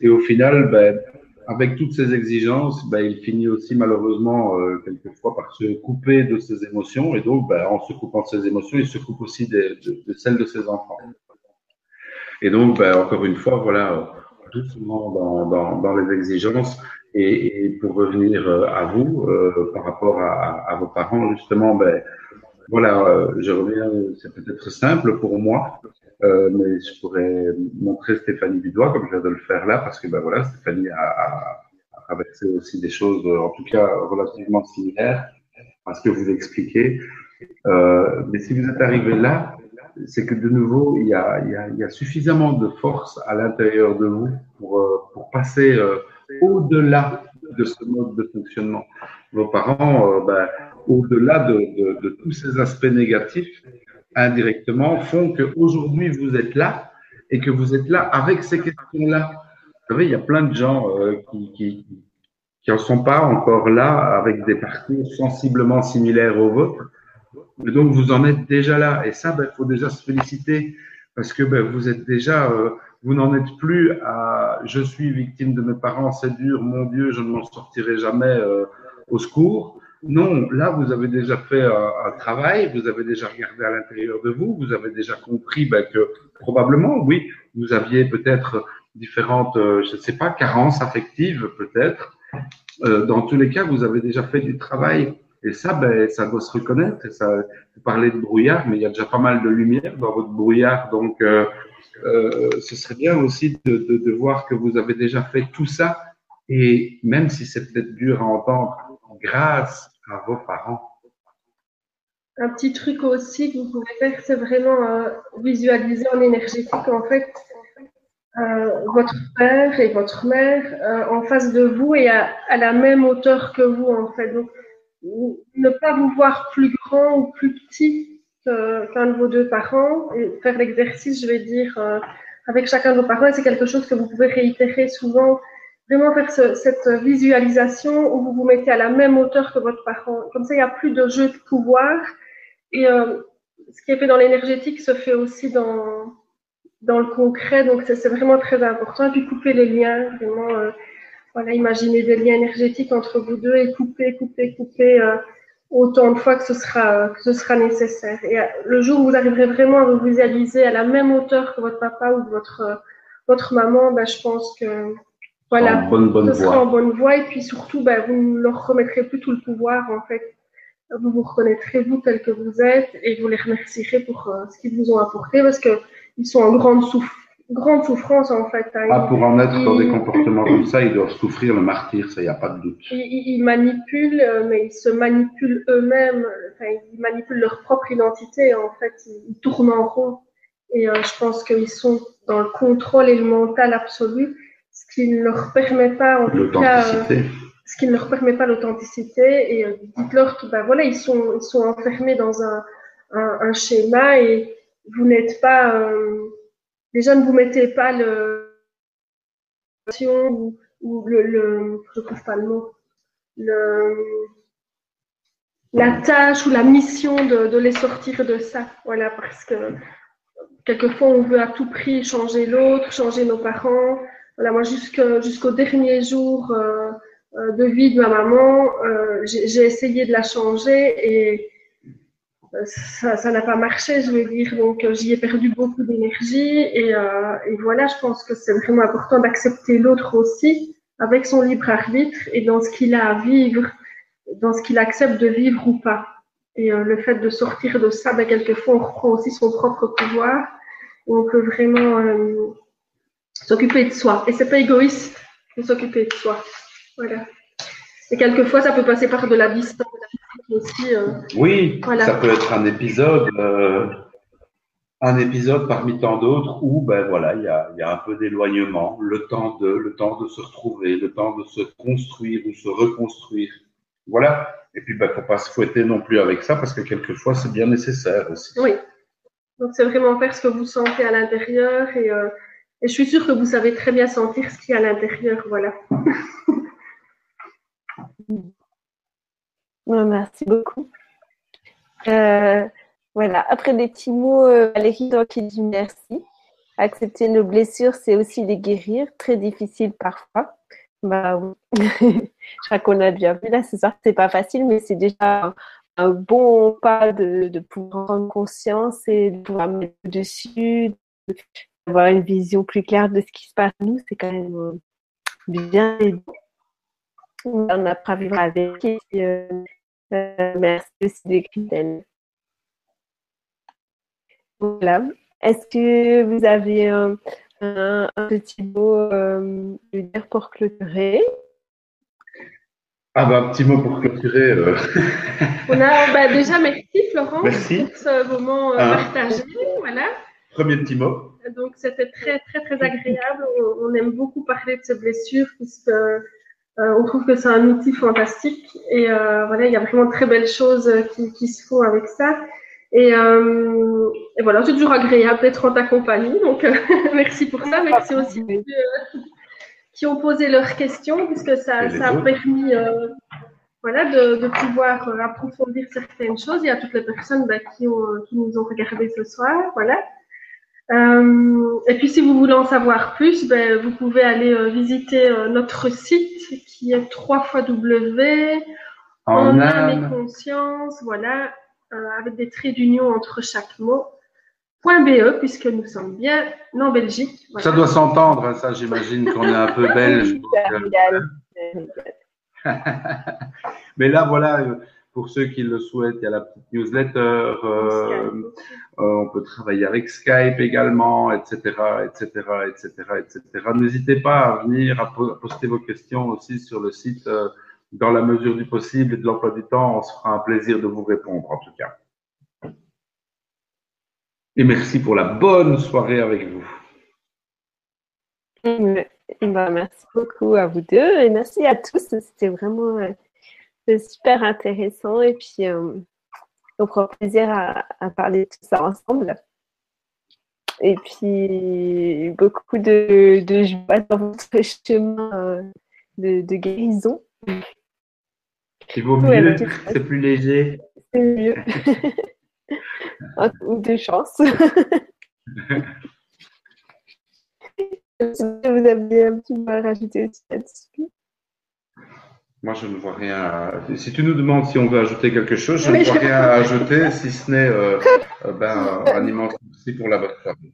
Et au final, ben, avec toutes ces exigences, ben, il finit aussi malheureusement euh, quelquefois par se couper de ses émotions et donc ben, en se coupant de ses émotions, il se coupe aussi de celles de ses enfants. Et donc, ben, encore une fois, voilà, doucement dans, dans, dans les exigences. Et, et, pour revenir euh, à vous, euh, par rapport à, à, vos parents, justement, ben, voilà, euh, je reviens, c'est peut-être simple pour moi, euh, mais je pourrais montrer Stéphanie doigt, comme je viens de le faire là, parce que ben voilà, Stéphanie a, traversé aussi des choses, en tout cas relativement similaires à ce que vous expliquez. Euh, mais si vous êtes arrivé là, c'est que de nouveau, il y, a, suffisamment de force à l'intérieur de vous pour passer au-delà de ce mode de fonctionnement. Vos parents, euh, ben, au-delà de, tous ces aspects négatifs, indirectement, font qu'aujourd'hui vous êtes là et que vous êtes là avec ces questions-là. Vous savez, il y a plein de gens euh, qui, qui, qui en sont pas encore là avec des parcours sensiblement similaires aux vôtres. Mais donc vous en êtes déjà là. Et ça, il ben, faut déjà se féliciter parce que ben, vous êtes déjà euh, vous n'en êtes plus à je suis victime de mes parents, c'est dur, mon Dieu, je ne m'en sortirai jamais euh, au secours. Non, là, vous avez déjà fait un, un, travail, vous avez déjà regardé à l'intérieur de vous, vous avez déjà compris ben, que probablement, oui, vous aviez peut-être différentes, euh, je ne sais pas, carences affectives peut-être. Euh, dans tous les cas, vous avez déjà fait du travail. Et ça, ben, ça doit se reconnaître. Ça, vous parlez de brouillard, mais il y a déjà pas mal de lumière dans votre brouillard. Donc, euh, ce serait bien aussi de, voir que vous avez déjà fait tout ça, et même si c'est peut-être dur à entendre, grâce à vos parents. Un petit truc aussi que vous pouvez faire, c'est vraiment euh, visualiser en énergétique, en fait, euh, votre père et votre mère en face de vous et à, à, la même hauteur que vous, en fait. Donc, ne pas vous voir plus grand ou plus petit, qu'un de vos deux parents et faire l'exercice, je vais dire, euh, avec chacun de vos parents. C'est quelque chose que vous pouvez réitérer souvent. Vraiment faire ce, cette visualisation où vous vous mettez à la même hauteur que votre parent. Comme ça, il n'y a plus de jeu de pouvoir. Et euh, ce qui est fait dans l'énergétique se fait aussi dans, dans le concret. Donc, c'est vraiment très important. Et puis, couper les liens. Vraiment, euh, voilà, imaginer des liens énergétiques entre vous deux et couper, couper, couper. Euh, autant de fois que ce sera, que ce sera nécessaire. Et euh, le jour où vous arriverez vraiment à vous visualiser à la même hauteur que votre papa ou votre, votre maman, ben, je pense que voilà, bonne, bonne ce sera en bonne voie. Et puis surtout, ben, vous ne leur remettrez plus tout le pouvoir. En fait, vous vous reconnaîtrez vous tel que vous êtes et vous les remercierez pour euh, ce qu'ils vous ont apporté parce que ils sont en grande souffrance grande souffrance en fait. Hein. Ah, pour en être dans des comportements comme ça, ils doivent souffrir le martyr, ça, il n'y a pas de doute. Ils, ils, manipulent, euh, mais ils se manipulent eux-mêmes, enfin, ils manipulent leur propre identité, en fait, ils, tournent en rond. Et euh, je pense qu'ils sont dans le contrôle et le mental absolu, ce qui ne leur permet pas, en tout cas, euh, ce qui ne leur permet pas l'authenticité. Et euh, dites-leur que, ben voilà, ils sont, ils sont enfermés dans un, un, un schéma et vous n'êtes pas, déjà ne vous mettez pas le ou, le, le, le mot, le, la tâche ou la mission de, de, les sortir de ça. Voilà, parce que quelquefois on veut à tout prix changer l'autre, changer nos parents. Voilà, moi jusqu'au dernier jour euh, euh, de vie de ma maman, euh, j'ai essayé de la changer et ça n'a pas marché, je veux dire. Donc j'y ai perdu beaucoup d'énergie et, euh, et, voilà, je pense que c'est vraiment important d'accepter l'autre aussi avec son libre arbitre et dans ce qu'il a à vivre dans ce qu'il accepte de vivre ou pas. Et euh, le fait de sortir de ça, ben, quelquefois, on reprend aussi son propre pouvoir. Et on peut vraiment euh, s'occuper de soi. Et c'est pas égoïste de s'occuper de soi. Voilà. Et quelquefois, ça peut passer par de la distance aussi. Euh, oui, ça peut être un épisode, euh, un épisode parmi tant d'autres où, ben voilà, il y a, y a, un peu d'éloignement, le temps de, le temps de se retrouver, le temps de se construire ou se reconstruire. Voilà. Et puis, il ben, ne faut pas se fouetter non plus avec ça parce que quelquefois, c'est bien nécessaire aussi. Oui. Donc, c'est vraiment faire ce que vous sentez à l'intérieur et, euh, et, je suis sûre que vous savez très bien sentir ce qu'il y a à l'intérieur. Voilà. Merci beaucoup. Euh, voilà. Après des petits mots, euh, Valérie qui dit merci. Accepter nos blessures, c'est aussi les guérir. Très difficile parfois. Bah oui. je crois qu'on a bien vu là ce soir, c'est pas facile, mais c'est déjà un, bon pas de, de, pouvoir prendre conscience et de pouvoir mettre dessus, d'avoir une vision plus claire de ce qui se passe nous, c'est quand même euh, bien On a pas vivre avec et merci aussi d'écrire. Voilà. Est-ce que vous avez un, un, petit mot euh, dire pour clôturer? Ah bah, un petit mot pour clôturer. Euh. On a bah, déjà merci Florence pour ce moment euh, ah. partagé. Voilà. Premier petit mot. Donc c'était très très très agréable. On, aime beaucoup parler de ces blessures puisque on trouve que c'est un outil fantastique et voilà il y a vraiment de très belles choses qui, qui se font avec ça. Et, euh, et, voilà, c'est toujours agréable d'être en ta compagnie. Donc, euh, merci pour ça. Merci aussi ceux euh, qui ont posé leurs questions, puisque ça, ça a permis euh, voilà, de, de, pouvoir approfondir certaines choses. Il y a toutes les personnes bah, qui, ont, qui nous ont regardé ce soir. Voilà. Et puis, si vous voulez en savoir plus, ben, vous pouvez aller visiter notre site qui est 3 W en âme et conscience. Voilà euh, avec des traits d'union entre chaque mot. .be, puisque nous sommes bien en Belgique. Ça doit s'entendre, hein, ça j'imagine qu'on est un peu belge. Mais là, voilà, euh, pour ceux qui le souhaitent, il y a la petite newsletter, euh, euh, on peut travailler avec Skype également, etc., etc., etc., etc. N'hésitez pas à venir, à poster vos questions aussi sur le site dans la mesure du possible et de l'emploi du temps, on se fera un plaisir de vous répondre en tout cas. Et merci pour la bonne soirée avec vous. Bah, merci beaucoup à vous deux et merci à tous. C'était vraiment euh, super intéressant et puis euh, on prend plaisir à, parler de tout ça ensemble. Et puis beaucoup de, joie dans votre chemin euh, de, de guérison. C'est vaut mieux, c'est plus léger. C'est mieux. Ou de chance. vous avez un petit mot à rajouter là-dessus Moi, je ne vois rien. Si tu nous demandes si on veut ajouter quelque chose, je ne vois rien à ajouter, si ce n'est euh, euh, ben, un immense merci pour la bonne soirée.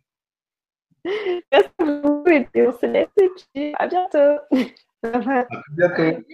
Merci beaucoup et on se laisse à bientôt. À bientôt.